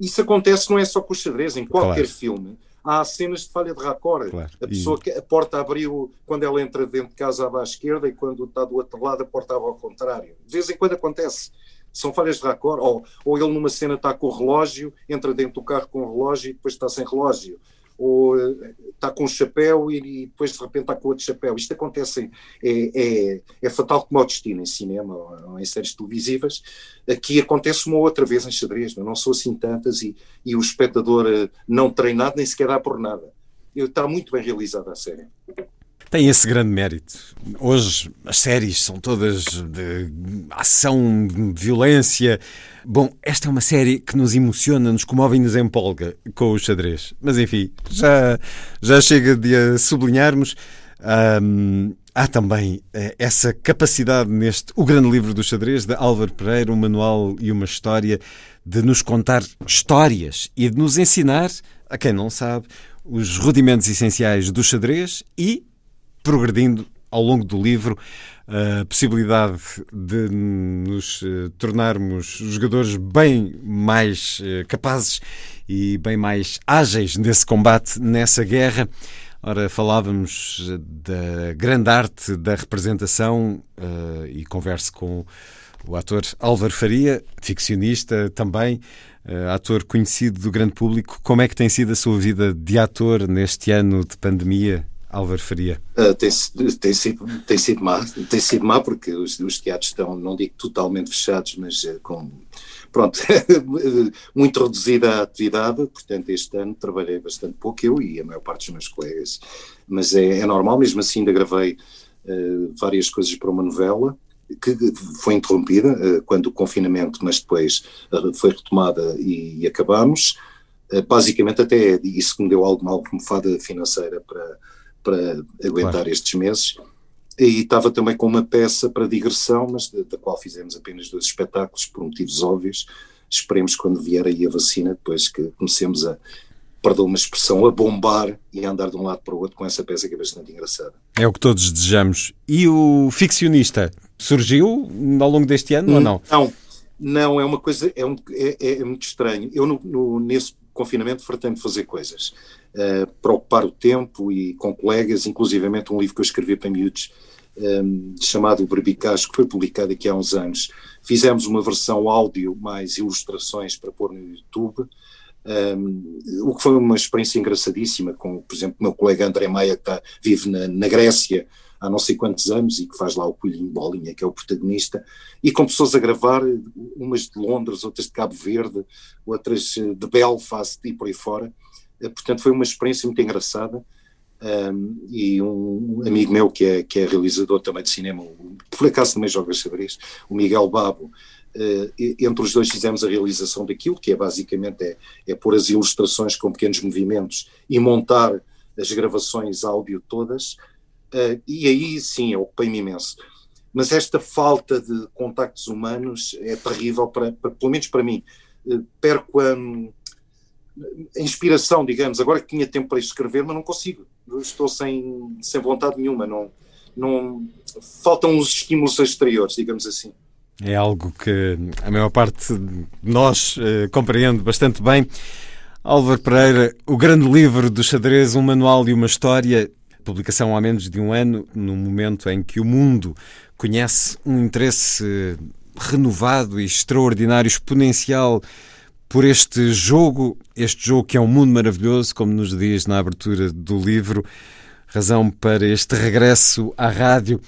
Isso acontece não é só com o xadrez, em qualquer claro. filme. Há cenas de falha de raccord. Claro. A pessoa e... que a porta abriu quando ela entra dentro de casa à esquerda e quando está do outro lado a porta abre ao contrário. De vez em quando acontece. São falhas de raccord. Ou, ou ele numa cena está com o relógio, entra dentro do carro com o relógio e depois está sem relógio ou está com um chapéu e, depois de repente está com outro chapéu. Isto acontece, é, é, é fatal como o destino em cinema ou em séries televisivas. Aqui acontece uma outra vez em xadrez, não, sou assim tantas e, e o espectador eh, não treinado nem sequer dá por nada. Está muito bem realizada a série tem esse grande mérito. Hoje as séries são todas de ação, de violência. Bom, esta é uma série que nos emociona, nos comove e nos empolga com o xadrez. Mas enfim, já, já chega de a sublinharmos. Há também eh, essa capacidade neste O Grande Livro do Xadrez, de Álvaro Pereira, um manual e uma história, de nos contar histórias e de nos ensinar, a quem não sabe, os rudimentos essenciais do xadrez e progredindo ao longo do livro a possibilidade de nos eh, tornarmos jogadores bem mais eh, capazes e bem mais ágeis nesse combate, nessa guerra. Ora, falávamos da grande arte da representação uh, e converso com o ator Álvaro Faria, ficcionista também, uh, ator conhecido do grande público. Como é que tem sido a sua vida de ator neste ano de pandemia? Álvaro Faria? Uh, tem, tem, sido, tem sido má, tem sido má porque os, os teatros estão, não digo totalmente fechados, mas uh, com, pronto, muito reduzida a atividade, portanto este ano trabalhei bastante pouco, eu e a maior parte dos meus colegas, mas é, é normal, mesmo assim ainda gravei uh, várias coisas para uma novela, que foi interrompida uh, quando o confinamento, mas depois uh, foi retomada e, e acabamos. Uh, basicamente, até isso me deu alguma almofada financeira para, para aguentar claro. estes meses. E estava também com uma peça para digressão, mas da, da, qual fizemos apenas dois espetáculos por motivos óbvios. Esperemos quando vier aí a vacina, depois que comecemos a, perdão uma expressão, a bombar e a andar de um lado para o outro com essa peça que é bastante engraçada. É o que todos desejamos. E o ficcionista surgiu ao longo deste ano ou não? Não, não, é uma coisa, é, um, é, é muito estranho. Eu no, no, nesse confinamento fartei-me fazer coisas uh, para ocupar o tempo e com colegas, inclusivamente um livro que eu escrevi para miúdos um, chamado Berbicaz, que foi publicado aqui há uns anos. Fizemos uma versão áudio mais ilustrações para pôr no YouTube, um, o que foi uma experiência engraçadíssima, com, por exemplo, o meu colega André Maia, que está, vive na, na Grécia há não sei quantos anos e que faz lá o Coelhinho Bolinha, que é o protagonista, e com pessoas a gravar, umas de Londres, outras de Cabo Verde, outras de Belfast e por aí fora. Eh, portanto, foi uma experiência muito engraçada. Um, e um amigo meu que é, que é realizador também de cinema, por acaso também joga xadrez, o Miguel Babo, uh, entre os dois fizemos a realização daquilo, que é basicamente é, é pôr as ilustrações com pequenos movimentos e montar as gravações áudio todas, uh, e aí sim, ocupei-me imenso. Mas esta falta de contactos humanos é terrível, para, para pelo menos para mim. Perco a inspiração, digamos, agora que tinha tempo para escrever, mas não consigo estou sem, sem vontade nenhuma, não, não faltam os estímulos exteriores, digamos assim. É algo que a maior parte de nós eh, compreende bastante bem. Álvaro Pereira, o grande livro do xadrez, um manual e uma história, publicação há menos de um ano, no momento em que o mundo conhece um interesse renovado e extraordinário, exponencial por este jogo, este jogo que é um mundo maravilhoso, como nos diz na abertura do livro, razão para este regresso à rádio.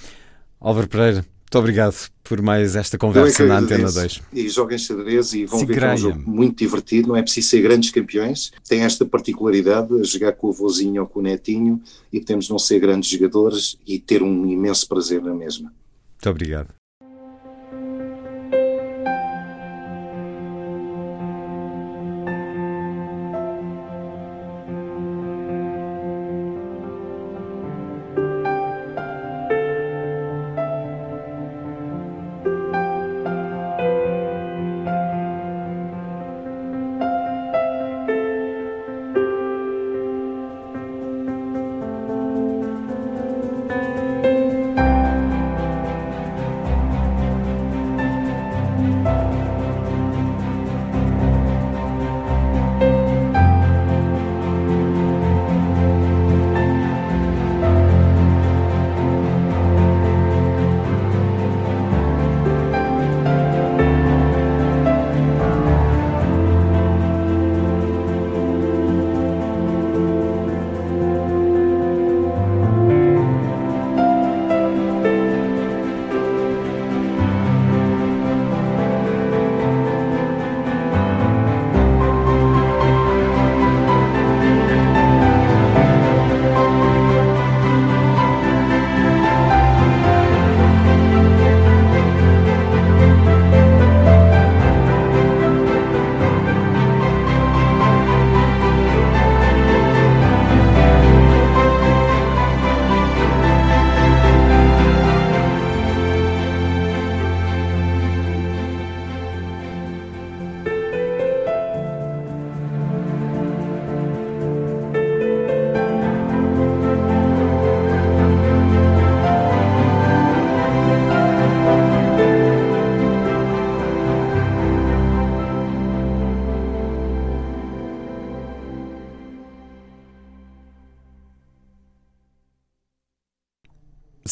Álvaro Pereira, muito obrigado por mais esta conversa é na Antena 2. E joguem xadrez e vão ver que é um jogo muito divertido, não é preciso ser grandes campeões, tem esta particularidade de jogar com o avôzinho ou com o netinho e podemos não ser grandes jogadores e ter um imenso prazer na mesma. Muito obrigado.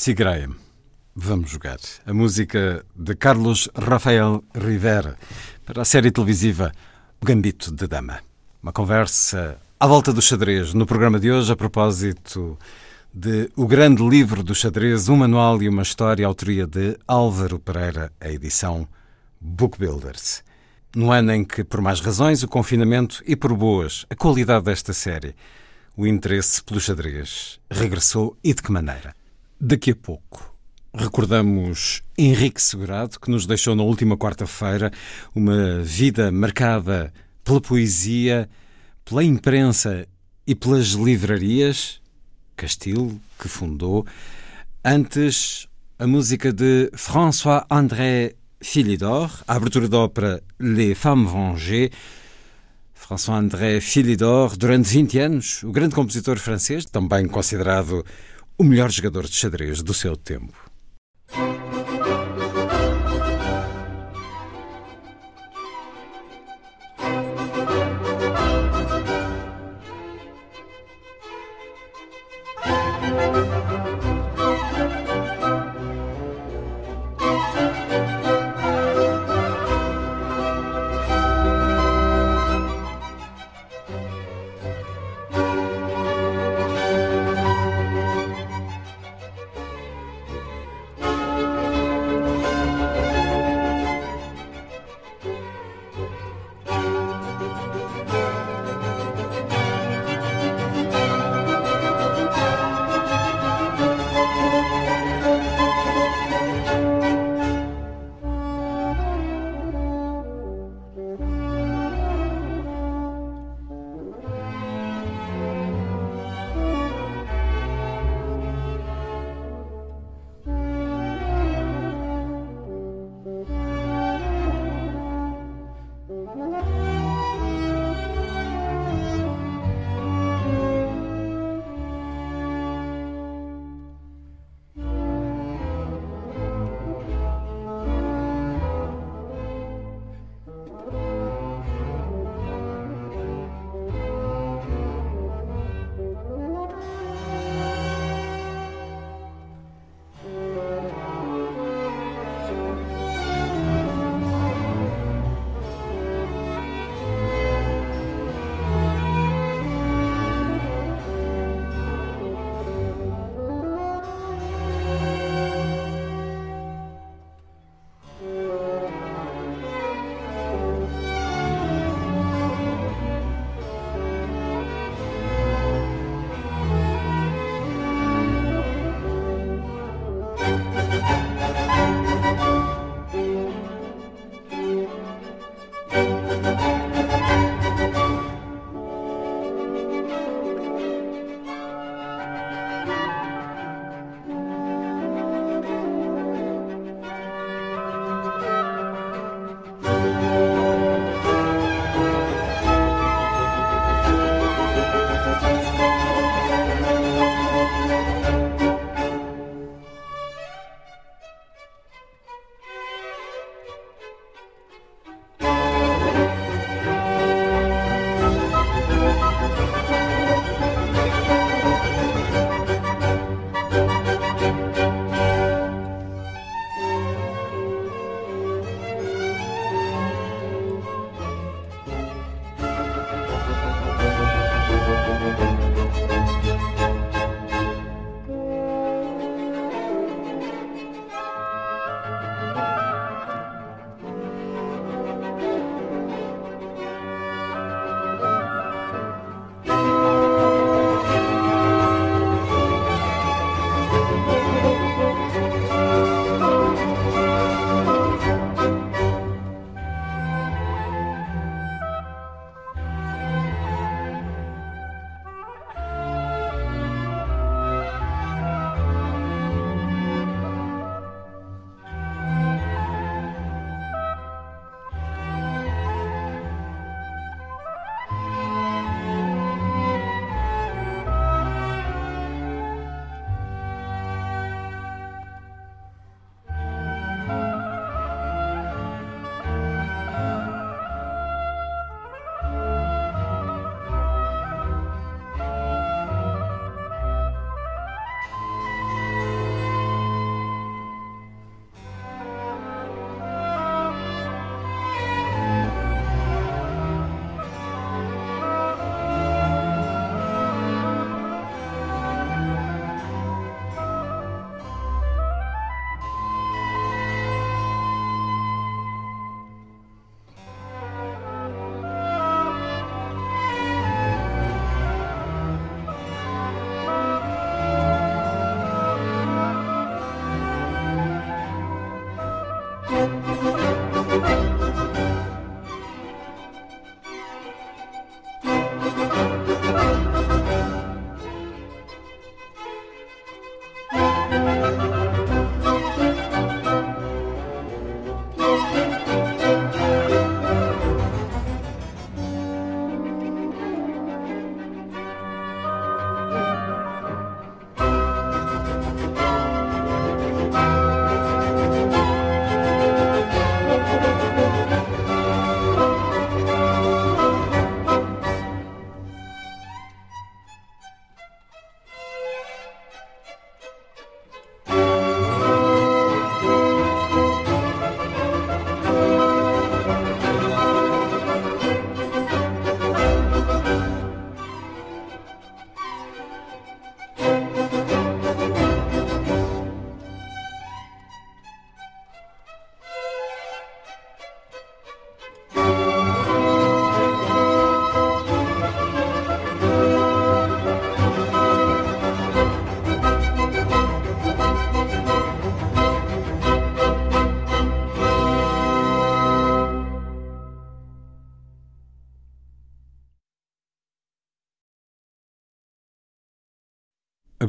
Sigraia. Vamos jogar. A música de Carlos Rafael Rivera para a série televisiva O Gambito de Dama. Uma conversa à volta do xadrez no programa de hoje a propósito de O Grande Livro do Xadrez, um manual e uma história, autoria de Álvaro Pereira, a edição Book Builders. No ano em que, por mais razões, o confinamento e por boas, a qualidade desta série, o interesse pelo xadrez regressou e de que maneira? Daqui a pouco recordamos Henrique Segurado, que nos deixou na última quarta-feira uma vida marcada pela poesia, pela imprensa e pelas livrarias. Castile, que fundou. Antes, a música de François-André Philidor, a abertura da ópera Les Femmes Vengées. François-André Philidor, durante 20 anos, o grande compositor francês, também considerado o melhor jogador de xadrez do seu tempo.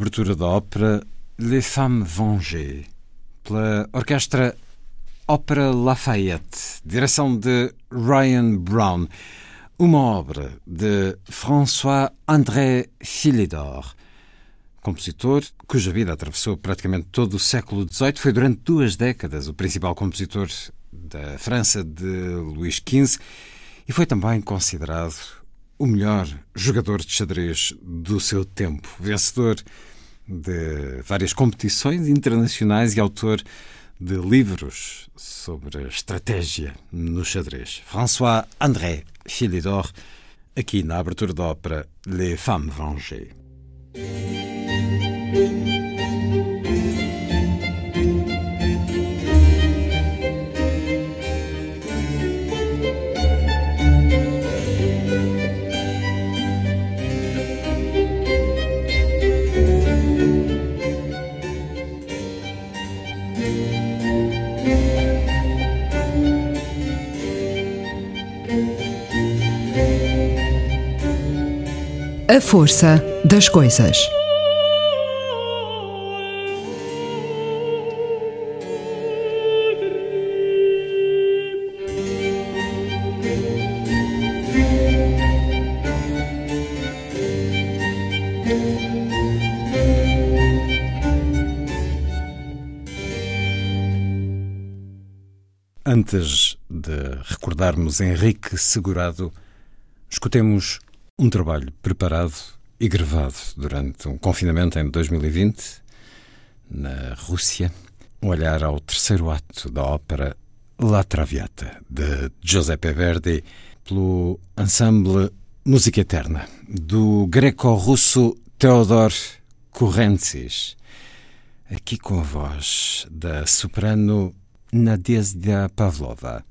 Abertura da ópera Les Femmes Vengées, pela orquestra Ópera Lafayette, direção de Ryan Brown, uma obra de François-André Philidor, compositor cuja vida atravessou praticamente todo o século XVIII, foi durante duas décadas o principal compositor da França de Luís XV e foi também considerado o melhor jogador de xadrez do seu tempo, vencedor de várias competições internacionais e autor de livros sobre estratégia no xadrez. François André Philidor, aqui na abertura da ópera Les Femmes Vengées. A força das coisas. Antes de recordarmos Henrique Segurado, escutemos um trabalho preparado e gravado durante um confinamento em 2020 na Rússia. Um olhar ao terceiro ato da ópera La Traviata de Giuseppe Verdi pelo ensemble Música Eterna do greco-russo Theodor Kurentsis. Aqui com a voz da soprano Nadezhda Pavlova.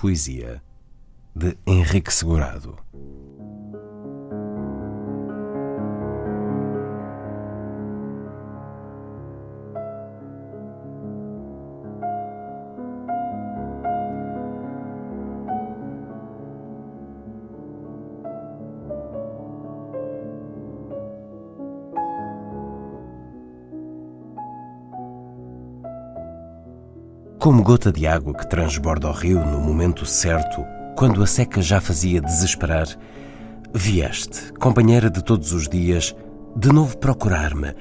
Poesia, de Henrique Segurado. Gota de água que transborda o rio no momento certo, quando a seca já fazia desesperar, vieste, companheira de todos os dias, de novo procurar-me,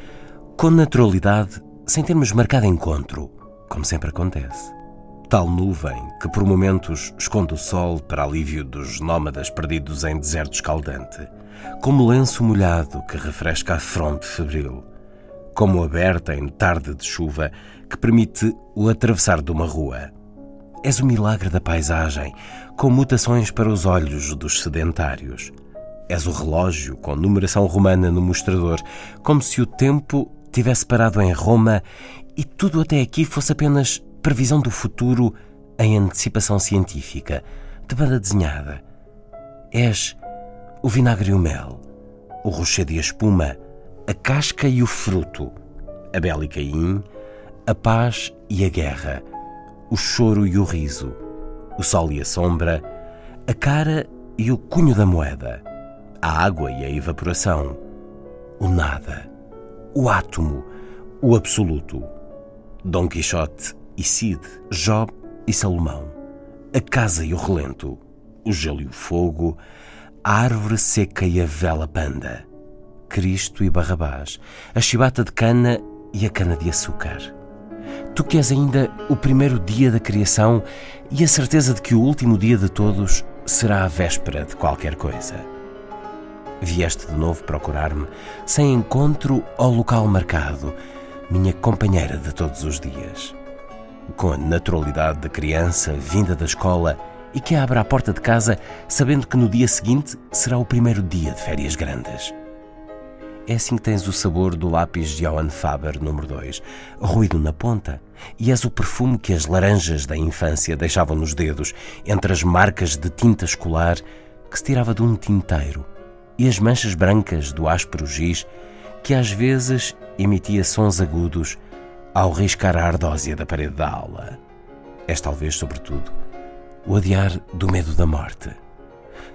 com naturalidade, sem termos marcado encontro, como sempre acontece. Tal nuvem que por momentos esconde o sol para alívio dos nómadas perdidos em deserto escaldante, como lenço molhado que refresca a fronte febril, como aberta em tarde de chuva que permite o atravessar de uma rua. És o milagre da paisagem, com mutações para os olhos dos sedentários. És o relógio com numeração romana no mostrador, como se o tempo tivesse parado em Roma e tudo até aqui fosse apenas previsão do futuro em antecipação científica, de banda desenhada. És o vinagre e o mel, o rochedo e a espuma, a casca e o fruto, a Bela e Caim, a paz e a guerra, o choro e o riso, o sol e a sombra, a cara e o cunho da moeda, a água e a evaporação, o nada, o átomo, o absoluto, Dom Quixote e Cid, Jó e Salomão, a casa e o relento, o gelo e o fogo, a árvore seca e a vela panda, Cristo e Barrabás, a chibata de cana e a cana de açúcar. Tu que és ainda o primeiro dia da criação e a certeza de que o último dia de todos será a véspera de qualquer coisa. Vieste de novo procurar-me, sem encontro ao local marcado, minha companheira de todos os dias. Com a naturalidade da criança vinda da escola e que abre a porta de casa sabendo que no dia seguinte será o primeiro dia de férias grandes. É assim que tens o sabor do lápis de Johann Faber número 2, ruído na ponta, e és o perfume que as laranjas da infância deixavam nos dedos, entre as marcas de tinta escolar que se tirava de um tinteiro, e as manchas brancas do áspero giz que às vezes emitia sons agudos ao riscar a ardósia da parede da aula. És talvez, sobretudo, o adiar do medo da morte.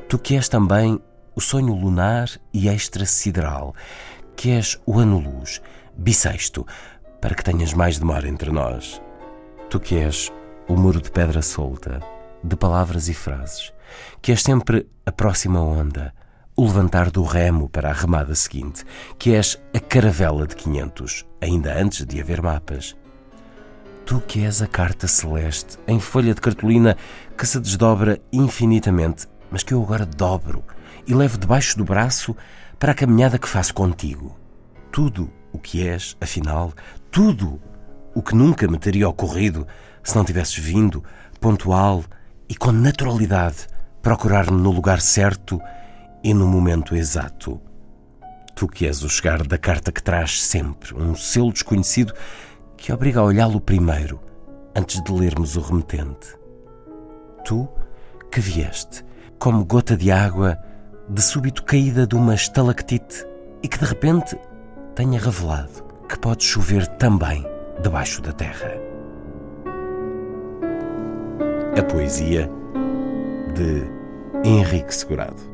Tu que és também o sonho lunar e extra-sideral, que és o ano-luz, bissexto, para que tenhas mais demora entre nós. Tu que és o muro de pedra solta, de palavras e frases, que és sempre a próxima onda, o levantar do remo para a remada seguinte, que és a caravela de 500, ainda antes de haver mapas. Tu que és a carta celeste em folha de cartolina que se desdobra infinitamente, mas que eu agora dobro e levo debaixo do braço para a caminhada que faço contigo. Tudo o que és, afinal, tudo o que nunca me teria ocorrido se não tivesses vindo, pontual e com naturalidade, procurar-me no lugar certo e no momento exato. Tu que és o chegar da carta que traz sempre um selo desconhecido que obriga a olhá-lo primeiro, antes de lermos o remetente. Tu que vieste, como gota de água, de súbito caída de uma estalactite e que de repente tenha revelado que pode chover também debaixo da terra. A poesia de Henrique Segurado.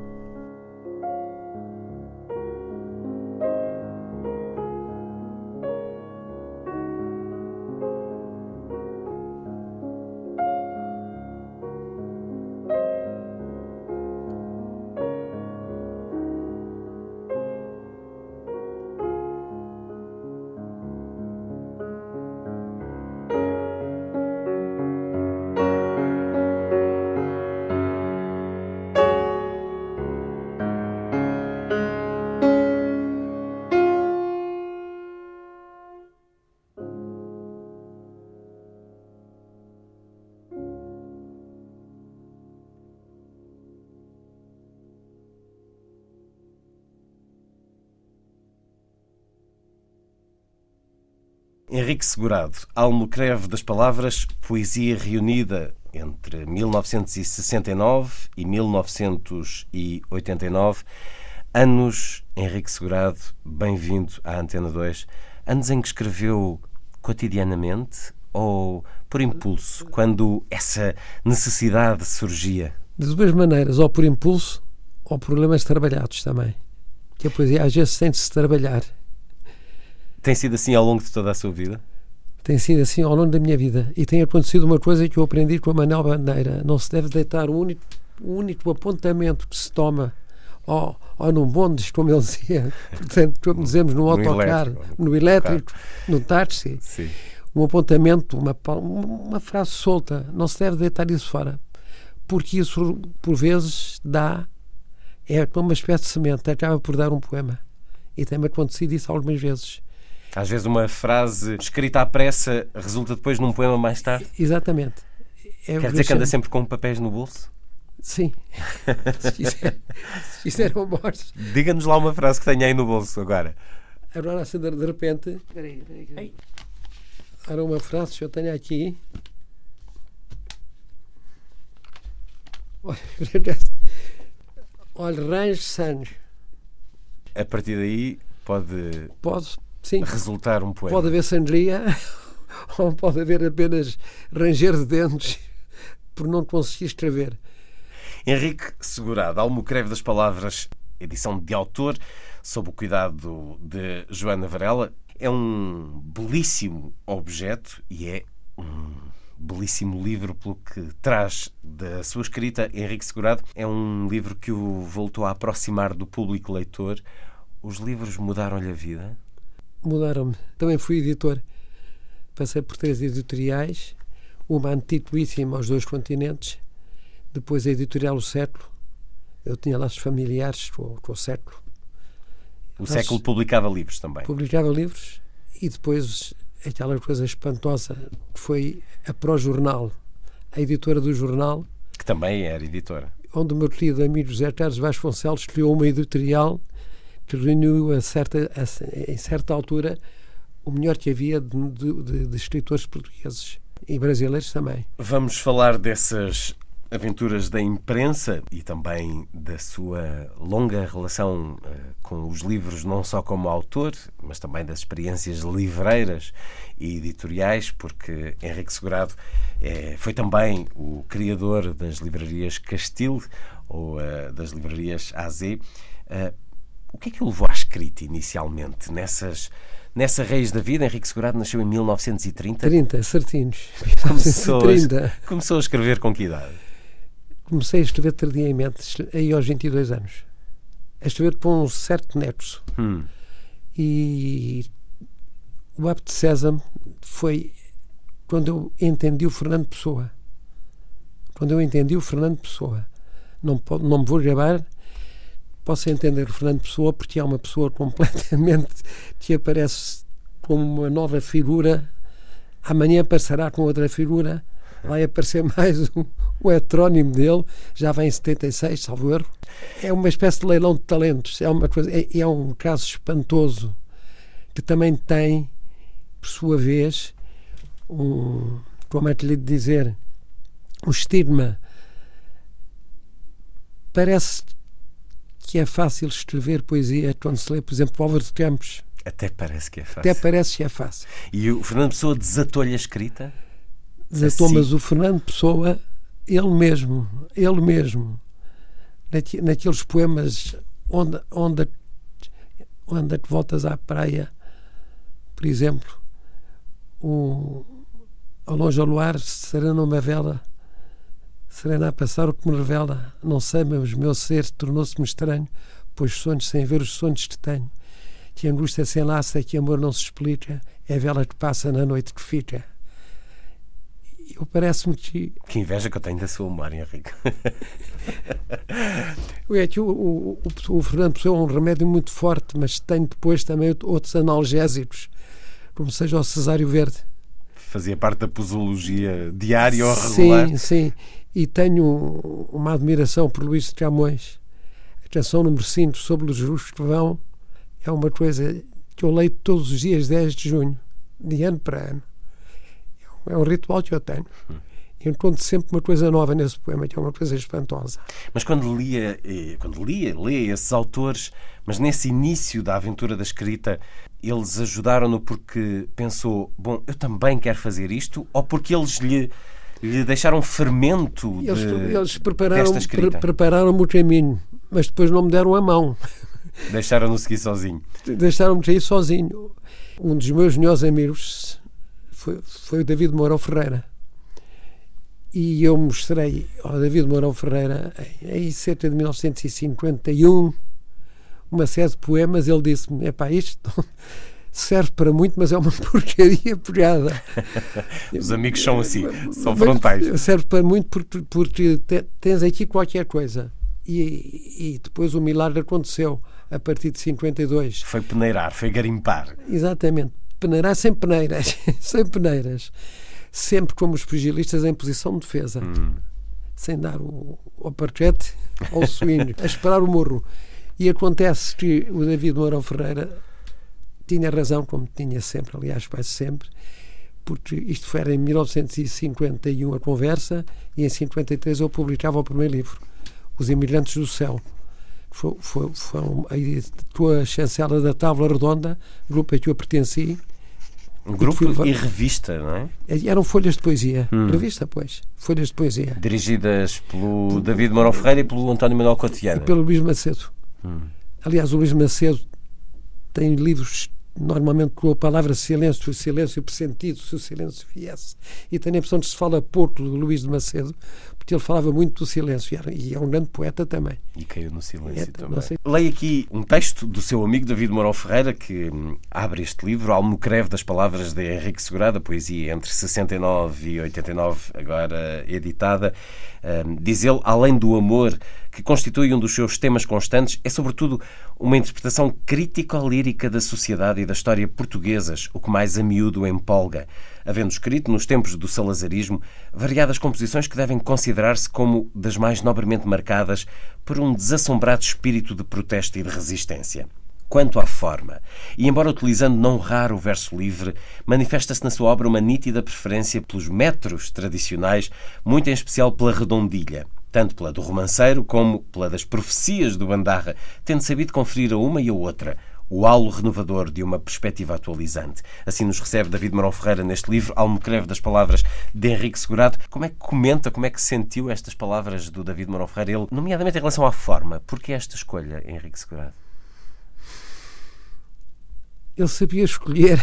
Henrique Segurado, almo creve das palavras, poesia reunida, entre 1969 e 1989. Anos, Henrique Segurado, bem-vindo à Antena 2. Anos em que escreveu cotidianamente ou por impulso, quando essa necessidade surgia? De duas maneiras, ou por impulso ou problemas trabalhados também. Que a poesia às vezes sente-se trabalhar. Tem sido assim ao longo de toda a sua vida? Tem sido assim ao longo da minha vida. E tem acontecido uma coisa que eu aprendi com a Manel Bandeira. Não se deve deitar o único, o único apontamento que se toma ou, ou num bonde, como ele dizia, portanto, como dizemos no autocar, no elétrico, no, elétrico, no táxi. Sim. Um apontamento, uma, uma frase solta. Não se deve deitar isso fora. Porque isso, por vezes, dá. É como uma espécie de semente, acaba por dar um poema. E tem-me acontecido isso algumas vezes. Às vezes uma frase escrita à pressa resulta depois num poema mais tarde? Exatamente. É Quer dizer que anda sempre com papéis no bolso? Sim. se fizeram mortos. Diga-nos lá uma frase que tenha aí no bolso agora. Agora, assim, de, repente. Peraí, peraí, peraí. Era uma frase que eu tenho aqui. Olha, Range Sanjo. A partir daí pode. Pode Sim. resultar um poema. Pode haver sangria ou pode haver apenas ranger de dentes por não conseguir escrever. Henrique Segurado, Almocreve das Palavras, edição de autor, sob o cuidado de Joana Varela. É um belíssimo objeto e é um belíssimo livro pelo que traz da sua escrita. Henrique Segurado é um livro que o voltou a aproximar do público leitor. Os livros mudaram-lhe a vida? Mudaram-me. Também fui editor. Passei por três editoriais, uma antituíssima aos dois continentes, depois a editorial O Século. Eu tinha laços familiares com, com o Século. O Século publicava livros também. Publicava livros e depois aquela coisa espantosa que foi a Pró-Jornal, a editora do jornal. Que também era editora. Onde o meu querido amigo José Carlos Vasconcelos criou uma editorial que reuniu a certa, a, em certa altura o melhor que havia de, de, de escritores portugueses e brasileiros também. Vamos falar dessas aventuras da imprensa e também da sua longa relação uh, com os livros, não só como autor, mas também das experiências livreiras e editoriais, porque Henrique Segurado é, foi também o criador das livrarias Castil ou uh, das livrarias AZ. Uh, o que é que o levou à escrita inicialmente, nessas, nessa raiz da vida? Henrique Segurado nasceu em 1930? 30, certinhos. Começou, 30. A, começou a escrever com que idade? Comecei a escrever tardiamente, aí aos 22 anos. A escrever por um certo nexo. Hum. E o hábito de Sésamo foi quando eu entendi o Fernando Pessoa. Quando eu entendi o Fernando Pessoa. Não, não me vou gravar posso entender o Fernando Pessoa porque é uma pessoa completamente que aparece como uma nova figura, amanhã passará com outra figura, vai aparecer mais um, um heterónimo dele, já vem em 76, salvo erro. É uma espécie de leilão de talentos, é, uma coisa, é, é um caso espantoso que também tem, por sua vez, um, como é que lhe dizer, um estigma. Parece que é fácil escrever poesia quando se lê, por exemplo, Álvaro de Campos. Até parece que é fácil. Até parece que é fácil. E o Fernando Pessoa desatou-lhe a escrita? Desatou, assim? mas o Fernando Pessoa, ele mesmo, ele mesmo, naqueles poemas onde, onde, onde que voltas à praia, por exemplo, o, ao longe ao luar, será numa vela, Serena a passar o que me revela, não sei, mas o meu ser tornou-se-me estranho, pois sonhos sem ver os sonhos que tenho. Que angústia sem laço é que amor não se explica, é a vela que passa na noite que fica. Eu parece-me que. Que inveja que eu tenho da sua memória, Henrique. é que o, o, o, o Fernando Pessoa é um remédio muito forte, mas tem depois também outros analgésicos, como seja o Cesário Verde. Fazia parte da posologia diária ou regular? Sim, sim e tenho uma admiração por Luís de Camões. A canção número 5 sobre os justos que vão é uma coisa que eu leio todos os dias 10 de junho, de ano para ano. É um ritual que eu tenho. encontro sempre uma coisa nova nesse poema, que é uma coisa espantosa. Mas quando lia, quando lia, lê esses autores, mas nesse início da aventura da escrita, eles ajudaram-no porque pensou, bom, eu também quero fazer isto, ou porque eles lhe, lhe deixaram fermento de, eles, eles prepararam, pre prepararam o caminho, mas depois não me deram a mão. Deixaram-no seguir sozinho. Deixaram-me sair sozinho. Um dos meus melhores amigos foi, foi o David Mourão Ferreira e eu mostrei ao David Mourão Ferreira, em cerca de 1951, uma série de poemas. Ele disse-me: é pá, isto serve para muito, mas é uma porcaria pegada. Os amigos são assim, são frontais. Serve para muito porque, porque tens aqui qualquer coisa. E, e depois o milagre aconteceu a partir de 52. Foi peneirar, foi garimpar. Exatamente. Peneirar sem peneiras. sem peneiras sempre como os pugilistas em posição de defesa, hum. sem dar o, o ao swing, a esperar o morro. E acontece que o David Mourão Ferreira tinha razão, como tinha sempre, aliás, quase sempre, porque isto foi em 1951 a conversa e em 53 eu publicava o primeiro livro, Os Imigrantes do Céu. Foi, foi, foi a tua chancela da Tábua Redonda, grupo a que eu pertenci, um grupo e revista, não é? Eram folhas de poesia. Hum. Revista, pois. Folhas de poesia. Dirigidas pelo Por... David Mourão Ferreira e pelo António Manuel Cotiana. E pelo Luís Macedo. Hum. Aliás, o Luís Macedo tem livros normalmente com a palavra silêncio, o silêncio pressentido, se o silêncio viesse. E tenho a impressão de se fala pouco do Luís de Macedo, porque ele falava muito do silêncio e é um grande poeta também. E caiu no silêncio é, também. Leio aqui um texto do seu amigo David Mourão Ferreira que hum, abre este livro, Almocreve das Palavras de Henrique Segurada, poesia entre 69 e 89, agora editada. Um, diz ele, além do amor, que constitui um dos seus temas constantes, é sobretudo uma interpretação crítico-lírica da sociedade e da história portuguesas, o que mais a miúdo empolga havendo escrito, nos tempos do salazarismo, variadas composições que devem considerar-se como das mais nobremente marcadas por um desassombrado espírito de protesto e de resistência. Quanto à forma, e embora utilizando não raro o verso livre, manifesta-se na sua obra uma nítida preferência pelos metros tradicionais, muito em especial pela redondilha, tanto pela do romanceiro como pela das profecias do Bandarra, tendo sabido conferir a uma e a outra o halo renovador de uma perspectiva atualizante. Assim nos recebe David Marão Ferreira neste livro, Almocreve das Palavras de Henrique Segurado. Como é que comenta, como é que sentiu estas palavras do David Marão Ferreira, ele, nomeadamente em relação à forma? Porquê esta escolha, Henrique Segurado? Ele sabia escolher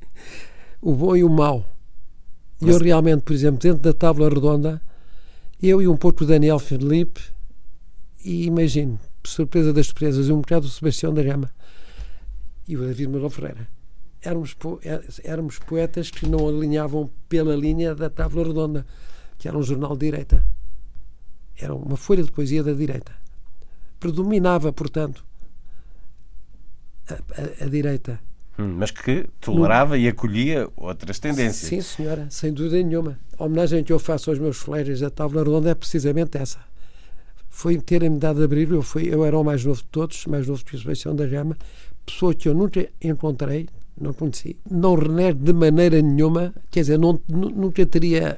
o bom e o mau. E eu realmente, por exemplo, dentro da tábua redonda, eu e um pouco o Daniel Felipe, e imagino, surpresa das surpresas, um bocado o Sebastião da Gama e o David Manuel Ferreira. Éramos, é, éramos poetas que não alinhavam pela linha da Távola Redonda, que era um jornal de direita. Era uma folha de poesia da direita. Predominava, portanto, a, a, a direita. Hum, mas que tolerava no... e acolhia outras tendências. Sim, senhora, sem dúvida nenhuma. A homenagem que eu faço aos meus colegas da Távola Redonda é precisamente essa. Foi terem-me dado abrir, eu, fui, eu era o mais novo de todos, mais novo que o Sebastião da Gama, pessoa que eu nunca encontrei, não conheci, não renego de maneira nenhuma, quer dizer, não, nunca teria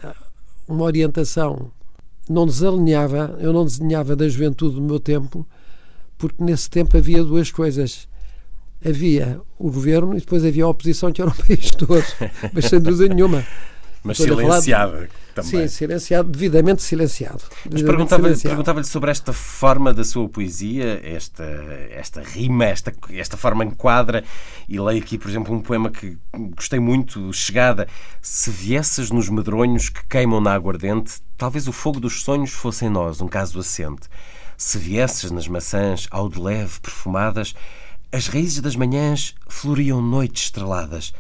uma orientação, não desalinhava, eu não desenhava da juventude do meu tempo, porque nesse tempo havia duas coisas. Havia o governo e depois havia a oposição, que era o país todo, mas sem dúvida nenhuma. Mas silenciada também. Sim, silenciado, devidamente silenciado. Mas perguntava-lhe perguntava sobre esta forma da sua poesia, esta, esta rima, esta, esta forma enquadra, e leio aqui, por exemplo, um poema que gostei muito, Chegada. Se viesses nos medronhos que queimam na aguardente, talvez o fogo dos sonhos fosse em nós um caso assente. Se viesses nas maçãs, ao de leve, perfumadas, as raízes das manhãs floriam noites estreladas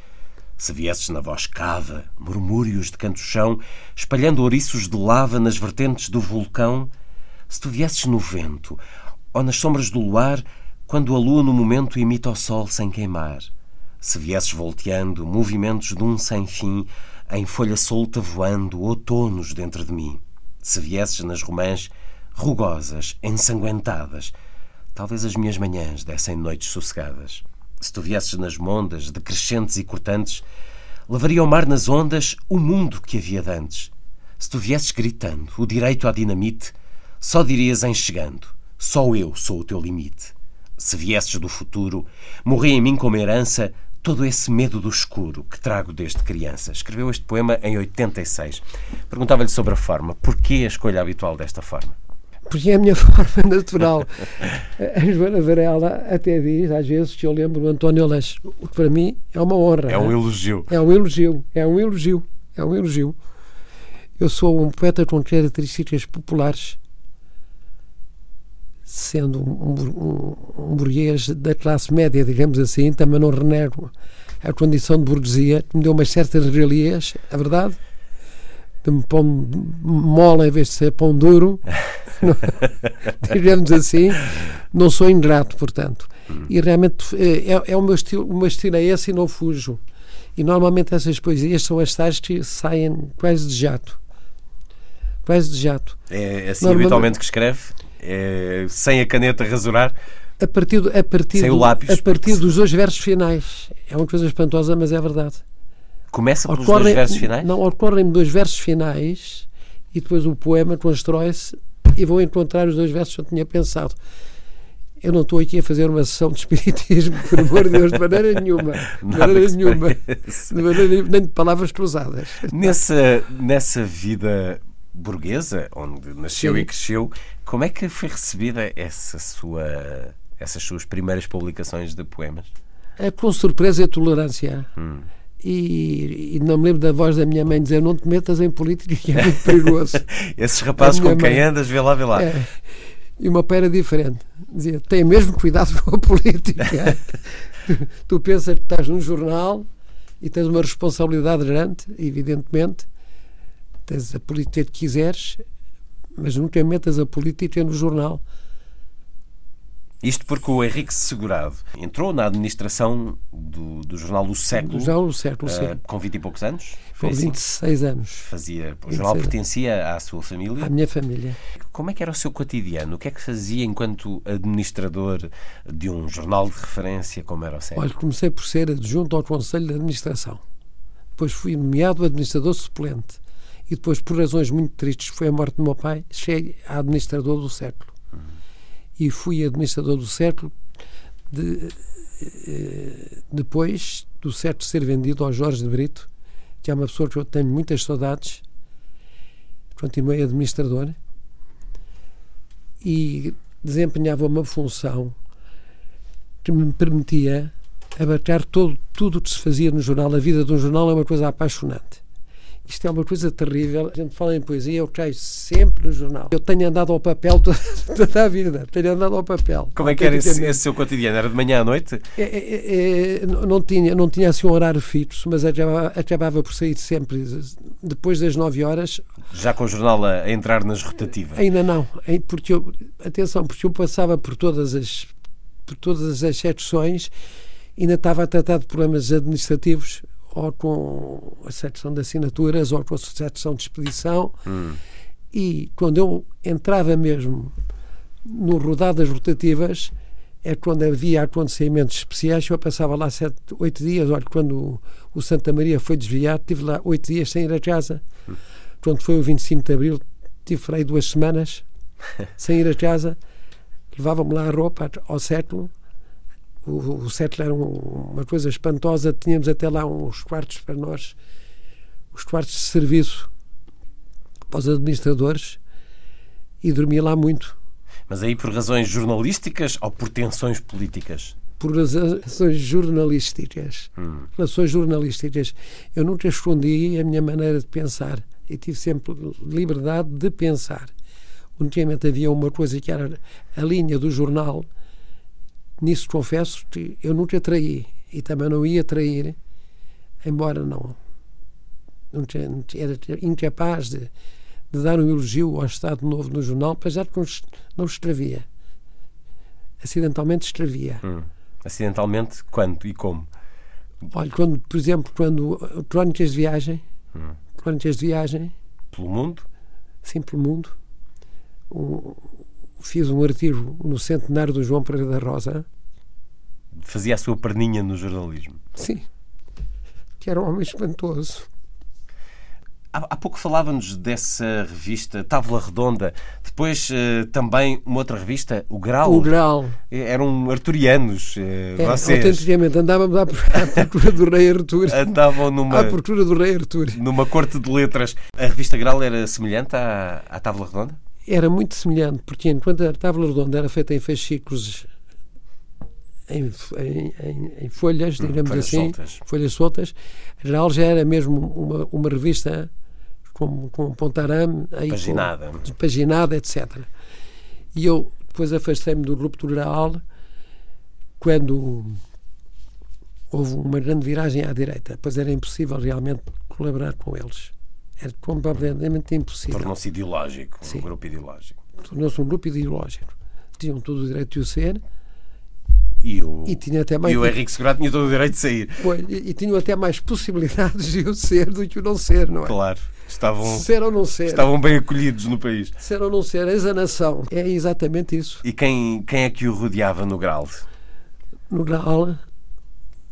se viesses na voz cava, murmúrios de canto-chão, espalhando ouriços de lava nas vertentes do vulcão, se tu viesses no vento, ou nas sombras do luar, quando a lua no momento imita o sol sem queimar, se viesses volteando, movimentos de um sem fim, em folha solta voando, outonos dentro de mim, se viesses nas romãs, rugosas, ensanguentadas, talvez as minhas manhãs dessem noites sossegadas se tu viesses nas mondas, decrescentes e cortantes, levaria ao mar nas ondas o mundo que havia dantes. Se tu viesses gritando o direito à dinamite, só dirias em chegando: Só eu sou o teu limite. Se viesses do futuro, morri em mim como herança todo esse medo do escuro que trago desde criança. Escreveu este poema em 86. Perguntava-lhe sobre a forma. Porquê a escolha habitual desta forma? Porque é a minha forma natural. A Joana Varela até diz, às vezes, que eu lembro o António Leste. O que para mim é uma honra. É um elogio. É um elogio. É um elogio. É um elogio. Eu sou um poeta com características populares, sendo um, um, um burguês da classe média, digamos assim, também não renego a condição de burguesia, que me deu umas certas regalias, é verdade? De me pão mole em vez de ser pão duro, digamos assim, não sou ingrato, portanto. E realmente é, é o meu estilo, o meu estilo é esse e não fujo. E normalmente essas poesias são as tais que saem quase de jato. Quase de jato. É assim habitualmente que escreve? É, sem a caneta rasurar? A partir, do, a partir, sem do, o lápis, a partir dos dois versos finais. É uma coisa espantosa, mas é verdade. Começa pelos ocorre, dois versos finais? Não, ocorrem dois versos finais e depois o poema constrói-se e vou encontrar os dois versos que eu tinha pensado. Eu não estou aqui a fazer uma sessão de espiritismo, por amor de Deus, de maneira nenhuma. De maneira nenhuma. De maneira, nem de palavras cruzadas. Nessa, nessa vida burguesa, onde nasceu Sim. e cresceu, como é que foi recebida essa sua, essas suas primeiras publicações de poemas? É com surpresa e tolerância. Hum. E, e, não me lembro da voz da minha mãe dizer não te metas em política que é muito perigoso. Esses rapazes com quem mãe, andas, vê lá, vê lá. É, e o meu pai era diferente. Dizia, tem mesmo cuidado com a política. tu, tu pensas que estás num jornal e tens uma responsabilidade grande, evidentemente, tens a política que quiseres, mas nunca metas a política no jornal. Isto porque o Henrique Segurado entrou na administração do, do jornal do século. Do jornal do século, uh, sim. Com 20 e poucos anos? Com 26 assim? anos. Fazia, o jornal pertencia à sua família? À minha família. Como é que era o seu cotidiano? O que é que fazia enquanto administrador de um jornal de referência como era o século? Olha, comecei por ser adjunto ao Conselho de Administração. Depois fui nomeado administrador suplente e depois, por razões muito tristes, foi a morte do meu pai, cheguei a administrador do século. E fui administrador do século de, eh, depois do século ser vendido ao Jorge de Brito, que é uma pessoa que eu tenho muitas saudades. Continuei administrador e desempenhava uma função que me permitia abarcar todo, tudo o que se fazia no jornal. A vida de um jornal é uma coisa apaixonante. Isto é uma coisa terrível. A gente fala em poesia, eu caio sempre no jornal. Eu tenho andado ao papel toda, toda a vida. Tenho andado ao papel. Como é que era esse, esse, seu cotidiano? Era de manhã à noite? É, é, é, não, tinha, não tinha assim um horário fixo, mas acabava, acabava por sair sempre depois das 9 horas. Já com o jornal a, a entrar nas rotativas? Ainda não. Porque eu, atenção, porque eu passava por todas as, por todas as secções ainda estava a tratar de problemas administrativos ou com a secção de assinaturas ou com a secção de expedição. Hum. E quando eu entrava mesmo no rodadas rotativas, é quando havia acontecimentos especiais, eu passava lá sete, oito dias. Olha, quando o, Santa Maria foi desviado, tive lá oito dias sem ir a casa. Hum. Quando foi o 25 de Abril, tive aí duas semanas sem ir a casa. Levavam-me lá a roupa ao século o, o Settler era um, uma coisa espantosa. Tínhamos até lá uns quartos para nós, os quartos de serviço para os administradores, e dormia lá muito. Mas aí por razões jornalísticas ou por tensões políticas? Por razões jornalísticas. Hum. Relações jornalísticas. Eu nunca escondi a minha maneira de pensar e tive sempre liberdade de pensar. Unicamente havia uma coisa que era a linha do jornal Nisso confesso que eu nunca traí e também não ia trair, embora não, não era incapaz de, de, dar um elogio ao Estado Novo no jornal, apesar de que não escrevia. Acidentalmente escrevia. Hum. Acidentalmente quando e como? Olha, quando, por exemplo, quando crónicas de viagem, hum. crónicas de viagem. Pelo mundo? Sim, pelo mundo. Um, fiz um artigo no centenário do João Pereira da Rosa. Fazia a sua perninha no jornalismo. Sim. Que era um homem espantoso. Há, pouco falávamos dessa revista Távola Redonda, depois uh, também uma outra revista, o Grau. O Grau. Eram arturianos. Uh, é, vocês. Autenticamente, andávamos à, à procura do Rei Artur. Andavam numa. À procura do Rei Artur. Numa corte de letras. A revista Grau era semelhante à, à Távola Redonda? Era muito semelhante, porque enquanto a Távola Redonda era feita em fascículos em, em, em, folhas, hum, digamos folhas assim, soltas. folhas soltas. A Geral já era mesmo uma, uma revista com, com um pontarame, paginada. Com, paginada, etc. E eu depois afastei-me do grupo Geral quando houve uma grande viragem à direita, pois era impossível realmente colaborar com eles. Era completamente impossível. Tornou-se ideológico, Sim. um grupo ideológico. Tornou-se um grupo ideológico. Tinham todo o direito de o ser, e o, e tinha até mais, e o Henrique Segurato tinha todo o direito de sair. Pois, e, e tinham até mais possibilidades de o ser do que o não ser, não é? Claro. Estavam, ser ou não ser. Estavam bem acolhidos no país. Ser ou não ser, eis a nação. É exatamente isso. E quem, quem é que o rodeava no Graal? No Graal,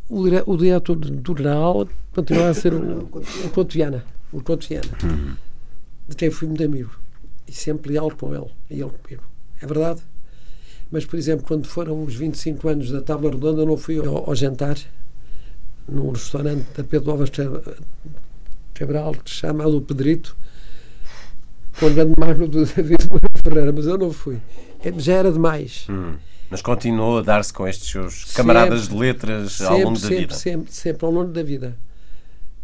o, dire, o diretor do Graal continuava a ser o, o Couto Viana. O Couto Viana. Hum. De quem fui muito amigo. E sempre leal com ele. E ele comigo. É verdade? Mas, por exemplo, quando foram os 25 anos da Tábua Redonda, eu não fui ao, ao jantar num restaurante da Pedro Alves Cabral, chamado O Pedrito, com o grande magno do David Ferreira, mas eu não fui. É, já era demais. Hum. Mas continuou a dar-se com estes seus camaradas sempre, de letras sempre, ao longo da sempre, vida? Sempre, sempre, ao longo da vida.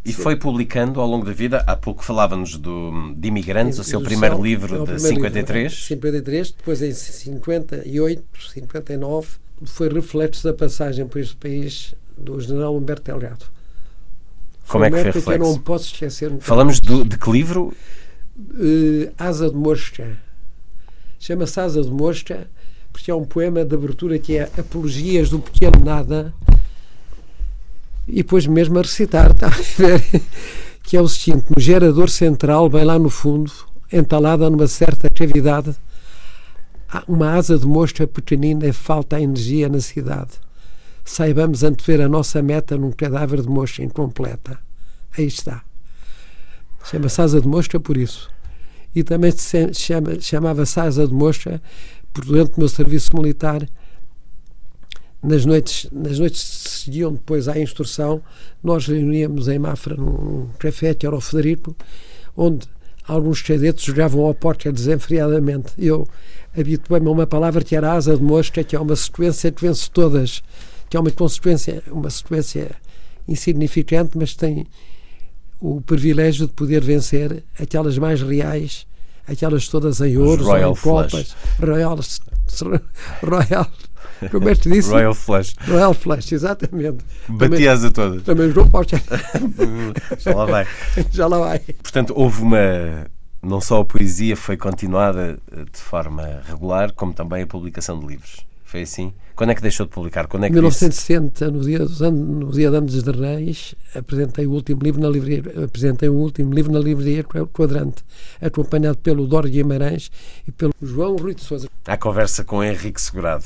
E foi publicando ao longo da vida, há pouco falávamos do, de Imigrantes, o seu primeiro livro é de primeiro 53. Livro, 53, depois em 58, 59, foi reflexo da passagem por este país do general Humberto Delgado. Como é que foi reflexo? Que eu não posso esquecer. Falamos do, de que livro? Uh, Asa de Mosca. Chama-se Asa de Mosca porque é um poema de abertura que é Apologias do Pequeno Nada e depois mesmo a recitar, está a ver? que é o seguinte: no gerador central, bem lá no fundo, entalada numa certa cavidade, uma asa de mosca pequenina falta a energia na cidade. Saibamos antever a nossa meta num cadáver de mosca incompleta. Aí está. Chama-se asa de mosca por isso. E também se chama, chamava-se asa de mosca por durante o meu serviço militar nas noites, nas noites que seguiam depois à instrução, nós reuníamos em Mafra num café que era o Federico, onde alguns cadetes jogavam ao póquer desenfreadamente. Eu habituei-me a uma palavra que era asa de mosca, que é uma sequência que vence todas, que é uma consequência, uma sequência insignificante, mas tem o privilégio de poder vencer aquelas mais reais, aquelas todas em ouro, em copas, Royal, Royal como é que disse? Royal Flush. Royal Flush, exatamente. Batias a todas. Também jogou para Já lá vai. Já lá vai. Portanto, houve uma. Não só a poesia foi continuada eh, de forma regular, como também a publicação de livros. Foi assim? Quando é que deixou de publicar? Quando é que 1960, disse? no dia, dos anos, no dia de Anos de Reis, apresentei o último livro na livraria, apresentei o último livro na livraria Quadrante, acompanhado pelo Dor Guimarães e pelo João Rui de Souza. A conversa com Henrique Segurado.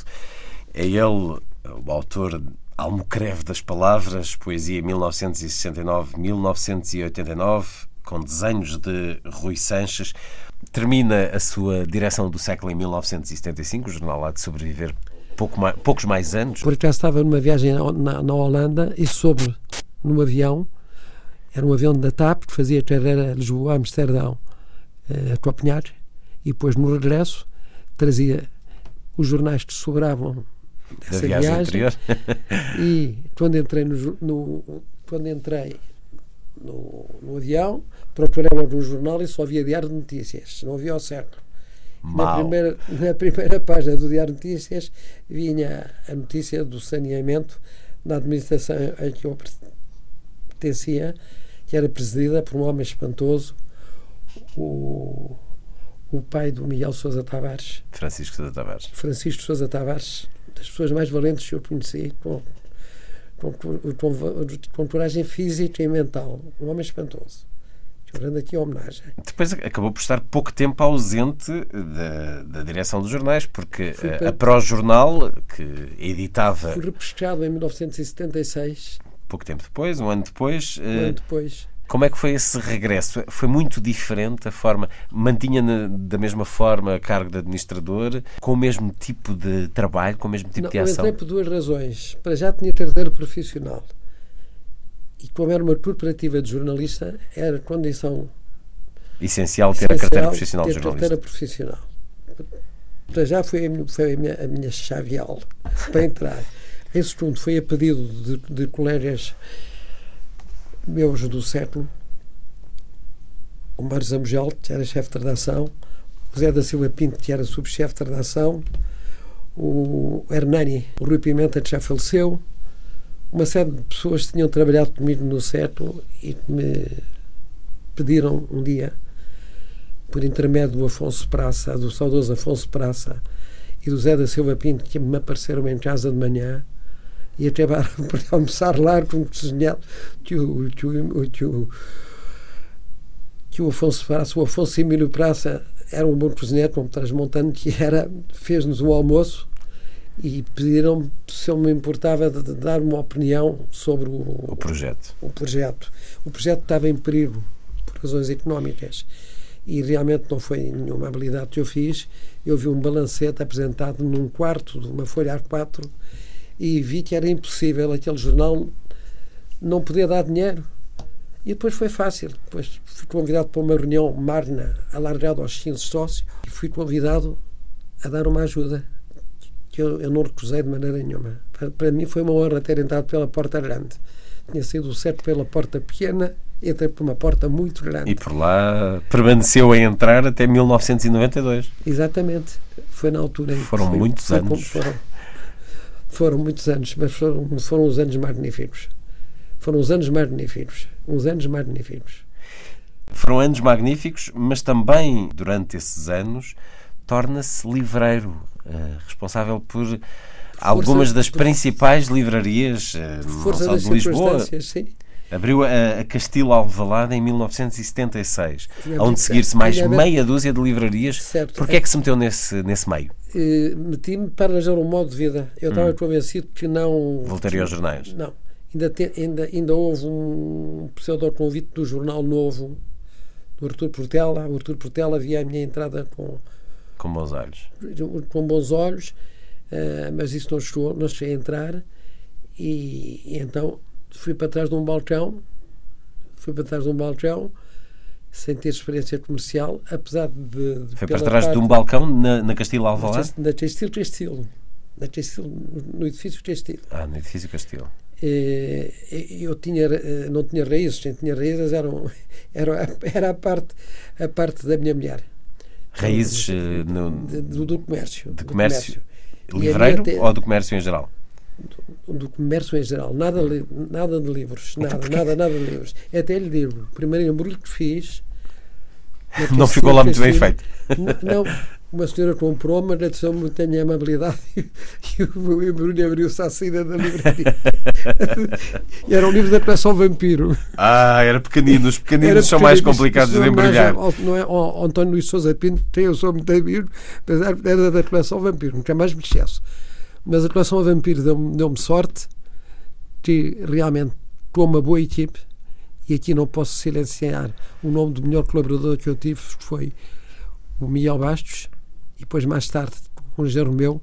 É ele o autor Almocreve das Palavras, poesia 1969-1989, com desenhos de Rui Sanches. Termina a sua direção do século em 1975, o jornal há de sobreviver pouco mais, poucos mais anos. Por acaso estava numa viagem na, na Holanda e soube num avião, era um avião da TAP que fazia carreira Lisboa-Amsterdão eh, a acompanhar e depois no regresso trazia os jornais que sobravam dessa viagem, viagem anterior. e quando entrei no, no quando entrei no, no, avião, procurei logo no jornal e só havia diário de notícias, não havia ao certo. Na primeira, na primeira página do Diário de Notícias vinha a notícia do saneamento da administração a que eu pertencia, que era presidida por um homem espantoso, o, o pai do Miguel Sousa Tavares. Francisco Sousa Tavares. Francisco Sousa Tavares, das pessoas mais valentes que eu conheci, com, com, com, com coragem física e mental. Um homem espantoso. Chorando aqui a homenagem. Depois acabou por estar pouco tempo ausente da, da direção dos jornais, porque a, a Pró-Jornal, que editava. Fui repescado em 1976. Pouco tempo depois, um ano depois. Um ano depois Como é que foi esse regresso? Foi muito diferente a forma? Mantinha da mesma forma a cargo de administrador, com o mesmo tipo de trabalho, com o mesmo tipo Não, de ação? Eu entrei por duas razões. Para já tinha carteira profissional. E como era uma corporativa de jornalista, era condição essencial ter essencial a carteira profissional ter de jornalista. carteira profissional. Para já foi a minha, foi a minha, a minha chaveal para entrar. Em segundo, foi a pedido de, de colegas meus do século, o Mário Zamugel, que era chefe de redação, o José da Silva Pinto, que era subchefe de redação, o Hernani, o Rui Pimenta, que já faleceu, uma série de pessoas que tinham trabalhado comigo no século e que me pediram um dia, por intermédio do Afonso Praça, do saudoso Afonso Praça e do Zé da Silva Pinto, que me apareceram em casa de manhã, e acabaram por almoçar lá com o cozinhado que o, que o, que o, que o Afonso Praça, o Afonso Emílio Praça era um bom cozinheiro, como transmontano que era, fez-nos um almoço e pediram se eu me importava de, de, dar uma opinião sobre o, o projeto. O projeto. O projeto estava em perigo por razões económicas e realmente não foi nenhuma habilidade que eu fiz. Eu vi um balancete apresentado num quarto de uma folha A4 e vi que era impossível aquele jornal não poder dar dinheiro. E depois foi fácil. Depois fui convidado para uma reunião magna, alargada aos 15 sócios, e fui convidado a dar uma ajuda que eu, eu não recusei de maneira nenhuma. Para, para, mim foi uma honra ter entrado pela porta grande. Tinha sido certo pela porta pequena, entrei por uma porta muito grande. E por lá permaneceu a entrar até 1992. Exatamente. Foi na altura em Foram foi, muitos anos. Foram, foram muitos anos, mas foram, foram uns anos magníficos. Foram uns anos magníficos. Uns anos magníficos. Foram anos magníficos, mas também, durante esses anos, torna-se livreiro, uh, responsável por força, algumas das principais livrarias, força não só de Lisboa. Sim. Abriu a, a Castilo Alvalade em 1976, onde seguir-se mais meia dúzia de livrarias. Certo. Porquê é que se meteu nesse, nesse meio? Uh, Meti-me para arranjar um modo de vida. Eu estava hum. convencido que não. Voltaria aos jornais? Não. Ainda, te, ainda, ainda houve um pseudo-convite do Jornal Novo, do Artur Portela. O Artur Portela via a minha entrada com. Com bons olhos. Com bons olhos, uh, mas isso não chegou, não cheguei a entrar. E, e então fui para trás de um balcão, fui para trás de um balcão, sem ter experiência comercial, apesar de. de Foi para trás parte, de um balcão na, na Castilo Alvalade? Na Castilo Castilo. Na no edifício Castilo. Ah, no edifício Castilo. Eu tinha, não tinha raízes, quem tinha raízes eram, era, era a, parte, a parte da minha mulher. Raízes no, do, do, comércio. De comércio, comércio. livreiro ou do comércio em geral? Do, do, comércio em geral, nada, nada de livros, nada, então, nada, nada de livros. Até lhe digo, o primeiro embrulho que fiz. Não ficou lá muito bem feito. Não, uma senhora comprou, mas muito tenho a amabilidade e o embrulho abriu-se à saída da livraria. era um livro da coleção Vampiro. Ah, era pequenino. Os pequeninos são mais complicados de embrulhar. Não é o António Luís Souza Pinto, tem eu sou muito amigo, apesar era da coleção Vampiro, nunca mais me esqueço. Mas a coleção Vampiro deu-me deu sorte que realmente com uma boa equipe e aqui não posso silenciar. O nome do melhor colaborador que eu tive foi o Miguel Bastos e depois mais tarde um genro meu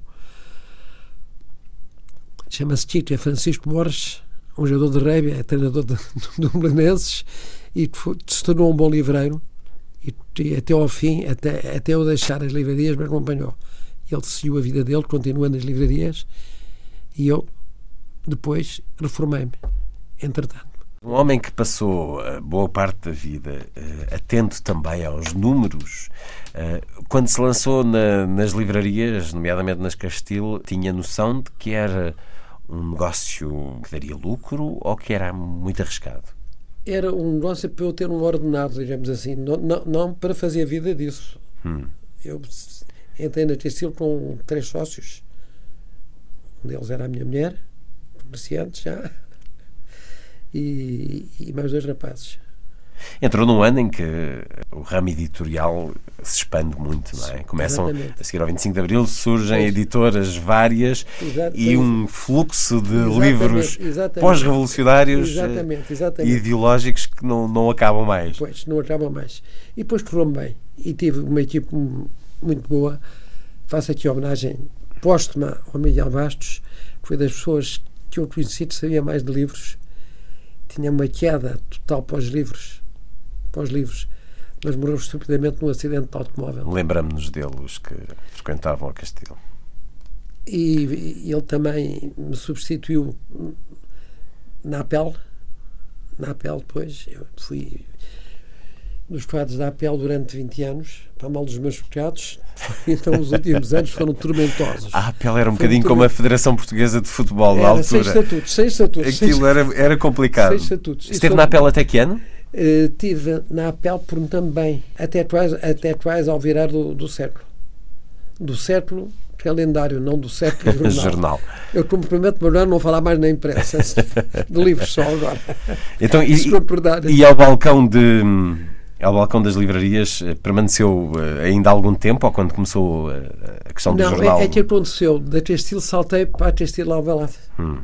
chama-se Chico, é Francisco Borges um jogador de rugby, é treinador do, do Belenenses e foi, se tornou um bom livreiro e, e, até ao fim, até, até eu deixar as livrarias me acompanhou ele seguiu a vida dele, continua nas livrarias e eu depois reformei-me entretanto um homem que passou boa parte da vida uh, atento também aos números, uh, quando se lançou na, nas livrarias, nomeadamente nas Castil, tinha noção de que era um negócio que daria lucro ou que era muito arriscado? Era um negócio para eu ter um ordenado, digamos assim, não, não, não para fazer a vida disso. Hum. Eu entrei na Castil com três sócios. Um deles era a minha mulher, comerciante já e, e mais dois rapazes. Entrou num ano em que o ramo editorial se expande muito, não é? Começam Exatamente. a seguir ao 25 de Abril, surgem editoras várias Exato, e um fluxo de Exatamente, livros exatamente. pós-revolucionários eh, Exatamente, e exatamente. ideológicos que não, não acabam mais. Pois, não acaba mais. E depois correu-me bem. E tive uma equipe muito boa. Faço aqui homenagem póstuma ao Miguel Bastos, que foi das pessoas que eu conheci que sabia mais de livros. Tinha uma queda total para os livros, para os livros, mas morreu estupidamente num acidente de automóvel. Lembramos-nos deles que frequentavam a Castelo. E, e ele também me substituiu na APEL. Na APEL, depois, eu fui nos quadros da APEL durante 20 anos, para mal dos meus pecados. Então, os últimos anos foram tormentosos. A APEL era um Foi bocadinho como a. Federação Portuguesa de Futebol na Era seis altura. estatutos, seis estatutos. seis- Aquilo era, era complicado. Seis estatutos. E Esteve sou- na APEL até que ano? Eh, tive na APEL por também, até quase, até quase ao virar do, do século. Do século calendário, não do século jornal. Jornal. Eu comprometo-me a não falar mais na imprensa, de livros só agora. Então, e, verdade. e ao balcão de ao balcão das livrarias eh, permaneceu eh, ainda há algum tempo ou quando começou eh, a questão do Não, jornal? é, é que aconteceu. Da Textil saltei para a Textil Alvalade. Hum.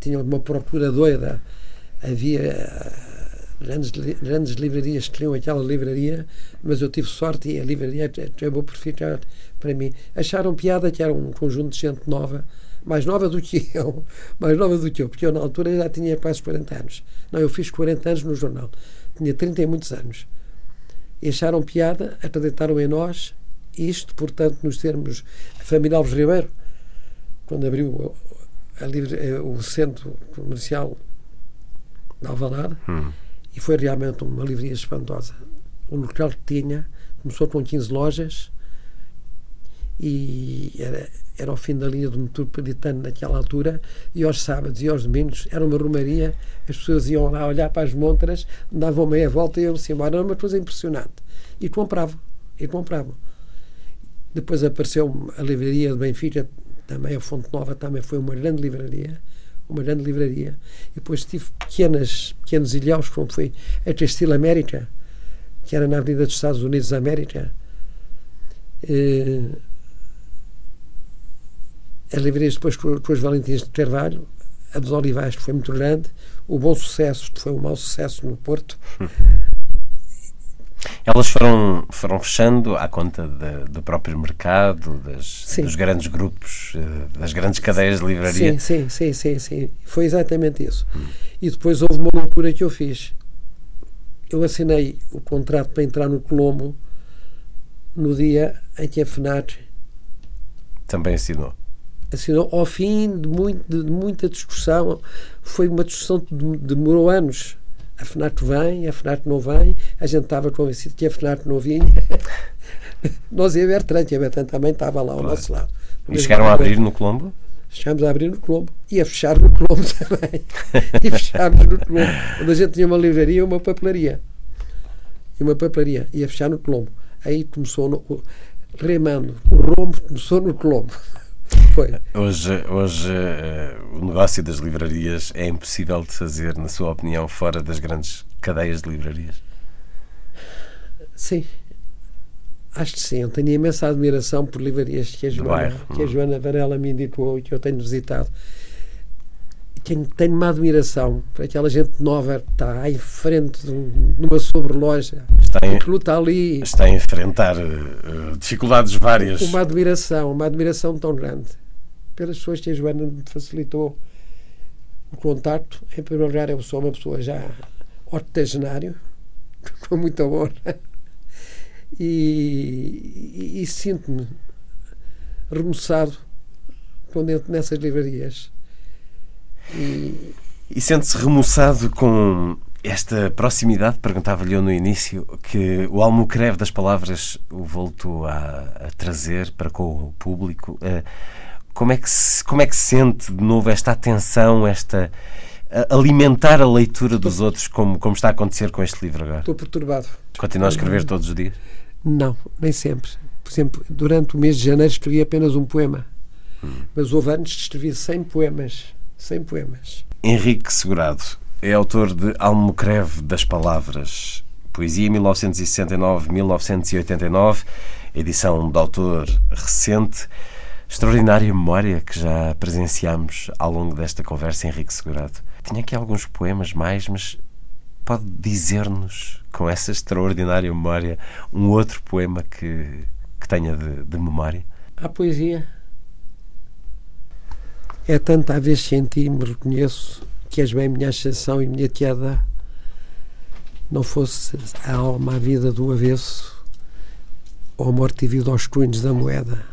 Tinha uma procura doida. Havia grandes, grandes livrarias que queriam aquela livraria, mas eu tive sorte e a livraria acabou por ficar para mim. Acharam piada que era um conjunto de gente nova, mais nova do que eu, mais nova do que eu, porque eu na altura já tinha quase 40 anos. Não, eu fiz 40 anos no jornal. Tinha 30 e muitos anos. E acharam piada, acreditaram em nós, isto, portanto, nos termos. A família Alves Ribeiro, quando abriu a livre- eh, o centro comercial de Alvalade, Hum. e foi realmente uma livraria espantosa. O local que tinha começou com 15 lojas e era, era ao fim da linha do metropolitano naquela altura e aos sábados e aos domingos era uma romaria as pessoas iam lá olhar para as montras davam meia volta e iam-se embora. Era uma coisa impressionante. E compravam e compravam. Depois apareceu a livraria de Benfica também a Fonte Nova também foi uma grande livraria uma grande livraria. E depois tive pequenas, pequenos ilhéus como foi a Textil América que era na Avenida dos Estados Unidos da América. Eh, as livrarias depois com, os Valentins de Carvalho, a dos Olivais, que foi muito grande, o Bom Sucesso, que foi um mau sucesso no Porto. Elas foram, foram fechando à conta da- do próprio mercado, das, dos grandes grupos, eh, das grandes cadeias de livraria. Sim, sim, sim, sim, sim. Foi exatamente isso. E depois houve uma loucura que eu fiz. Eu assinei o contrato para entrar no Colombo no dia em que a FNAC Também assinou. Assinou ao fim de, muito, de muita discussão. Foi uma discussão que dem- demorou anos. A FNAC vem, a FNAC não vem. A gente estava convencido que a FNAC não vinha. Nós e a Bertrand, que a Bertrand também estava lá ao Claro. nosso lado. E chegaram a abrir no Colombo? Chegámos a abrir no Colombo e a fechar no Colombo também. e fechámos no Colombo, onde a gente tinha uma livraria e uma papelaria. E uma papelaria. E a fechar no Colombo. Aí começou, no, remando, o rombo começou no Colombo. Foi. Hoje, hoje eh, o negócio das livrarias é impossível de fazer, na sua opinião, fora das grandes cadeias de livrarias. Sim. Acho que sim. Eu tenho imensa admiração por livrarias que a Joana, que a Joana Varela me indicou e que eu tenho visitado. Tenho, tenho uma admiração por aquela gente nova que está em frente de, um- de uma sobreloja Está em, que luta ali. está a enfrentar eh, dificuldades várias. Uma admiração, uma admiração tão grande pelas pessoas que a Joana me facilitou o contacto. Em primeiro lugar, eu sou uma pessoa já octogenário, com muita honra, e, e- e sinto-me remoçado quando entro nessas livrarias. E, E sente-se remoçado com esta proximidade? Perguntava-lhe eu no início que o almocreve das palavras o voltou a, a trazer para com o público. Eh, Como é, que se, como é que sente de novo esta atenção, esta a- alimentar a leitura dos outros, como, como está a acontecer com este livro agora? estou perturbado. Continua a escrever todos os dias? Não, nem sempre. Por exemplo, durante o mês de janeiro escrevi apenas um poema. Mas houve anos que escrevi 100 poemas. 100 poemas. Henrique Segurado, é autor de Almocreve das Palavras, poesia 1969-1989, edição de autor recente. Extraordinária memória que já presenciamos ao longo desta conversa, Henrique Segurado. Tinha aqui alguns poemas mais, mas pode dizer-nos, com essa extraordinária memória, um outro poema que, que tenha de, de memória? A poesia é tanta a vez senti me reconheço que és bem minha exceção e minha queda. Não fosse a alma a vida do avesso, ou a morte vida aos cunhos da moeda.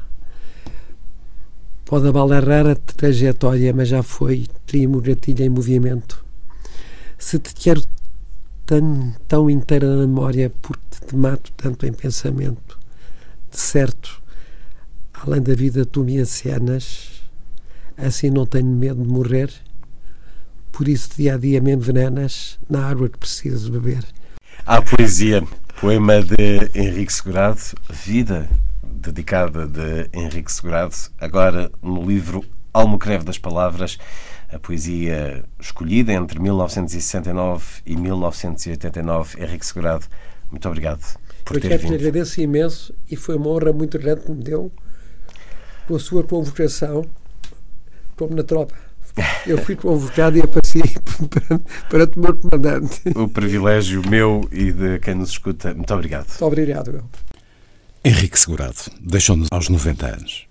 Pode abalarrar a trajetória, mas já foi trimo gatilho em movimento. Se te quero tão, tão inteira na memória, porque te mato tanto em pensamento. De certo, além da vida tu me acenas assim não tenho medo de morrer. Por isso, dia a dia me envenenas na água que preciso beber. A poesia, poema de Henrique Segurado, Vida, dedicada de Henrique Segurado, agora no livro Almocreve das Palavras, a poesia escolhida entre 1969 e 1989. Henrique Segurado, muito obrigado por Eu ter quero vindo. agradeço imenso e foi uma honra muito grande que me deu com a sua convocação como na tropa. Eu fui convocado e apareci para, para tomar comandante. O privilégio meu e de quem nos escuta. Muito obrigado. Muito obrigado, eu. Henrique Segurado deixou-nos aos 90 anos.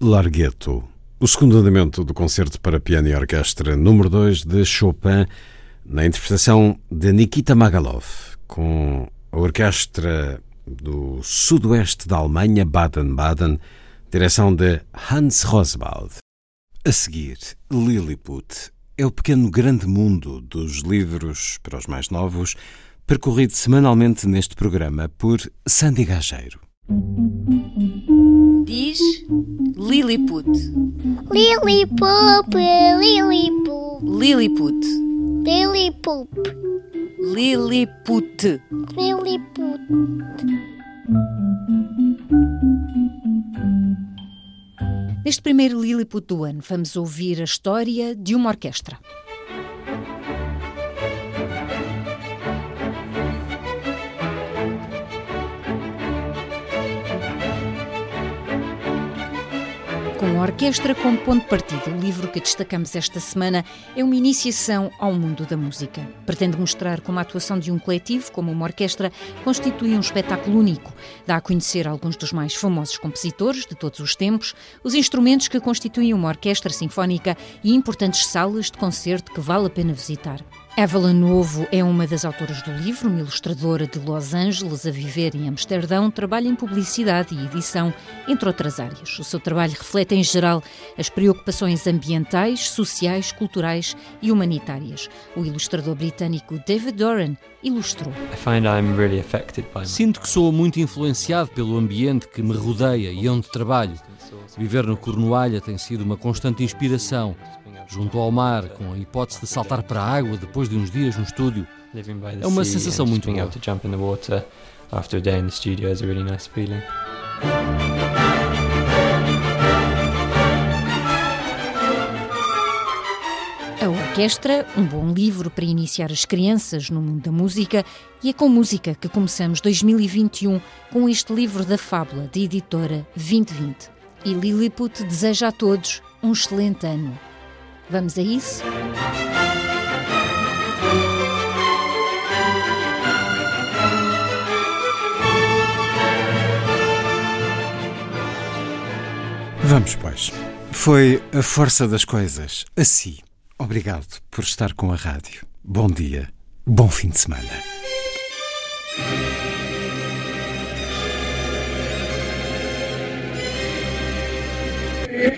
Larghetto, o segundo andamento do concerto para piano e orquestra número 2 de Chopin, na interpretação de Nikita Magalov, com a orquestra do sudoeste da Alemanha, Baden-Baden, direção de Hans Roswald. A seguir, Lilliput é o pequeno grande mundo dos livros para os mais novos, percorrido semanalmente neste programa por Sandy Gageiro. Diz Lilliput. Lilliput, Lilliput. Lilliput. Lilliput. Lilliput. Lilliput. Neste primeiro Lilliput do ano, vamos ouvir a história de uma orquestra. Com a orquestra como ponto de partida, o livro que destacamos esta semana é uma iniciação ao mundo da música. Pretende mostrar como a atuação de um coletivo, como uma orquestra, constitui um espetáculo único. Dá a conhecer alguns dos mais famosos compositores de todos os tempos, os instrumentos que constituem uma orquestra sinfónica e importantes salas de concerto que vale a pena visitar. Evelyn Novo é uma das autoras do livro, uma ilustradora de Los Angeles a viver em Amsterdão, trabalha em publicidade e edição, entre outras áreas. O seu trabalho reflete, em geral, as preocupações ambientais, sociais, culturais e humanitárias. O ilustrador britânico David Doran ilustrou. Sinto que sou muito influenciado pelo ambiente que me rodeia e onde trabalho. Viver no Cornualha tem sido uma constante inspiração junto ao mar, com a hipótese de saltar para a água depois de uns dias no estúdio. É uma sensação muito boa. A Orquestra, um bom livro para iniciar as crianças no mundo da música, e é com música que começamos 2021 com este livro da fábula da editora 2020. E Lilliput deseja a todos um excelente ano. Vamos a isso? Vamos, pois. Foi a força das coisas. Assim. Obrigado por estar com a rádio. Bom dia. Bom fim de semana.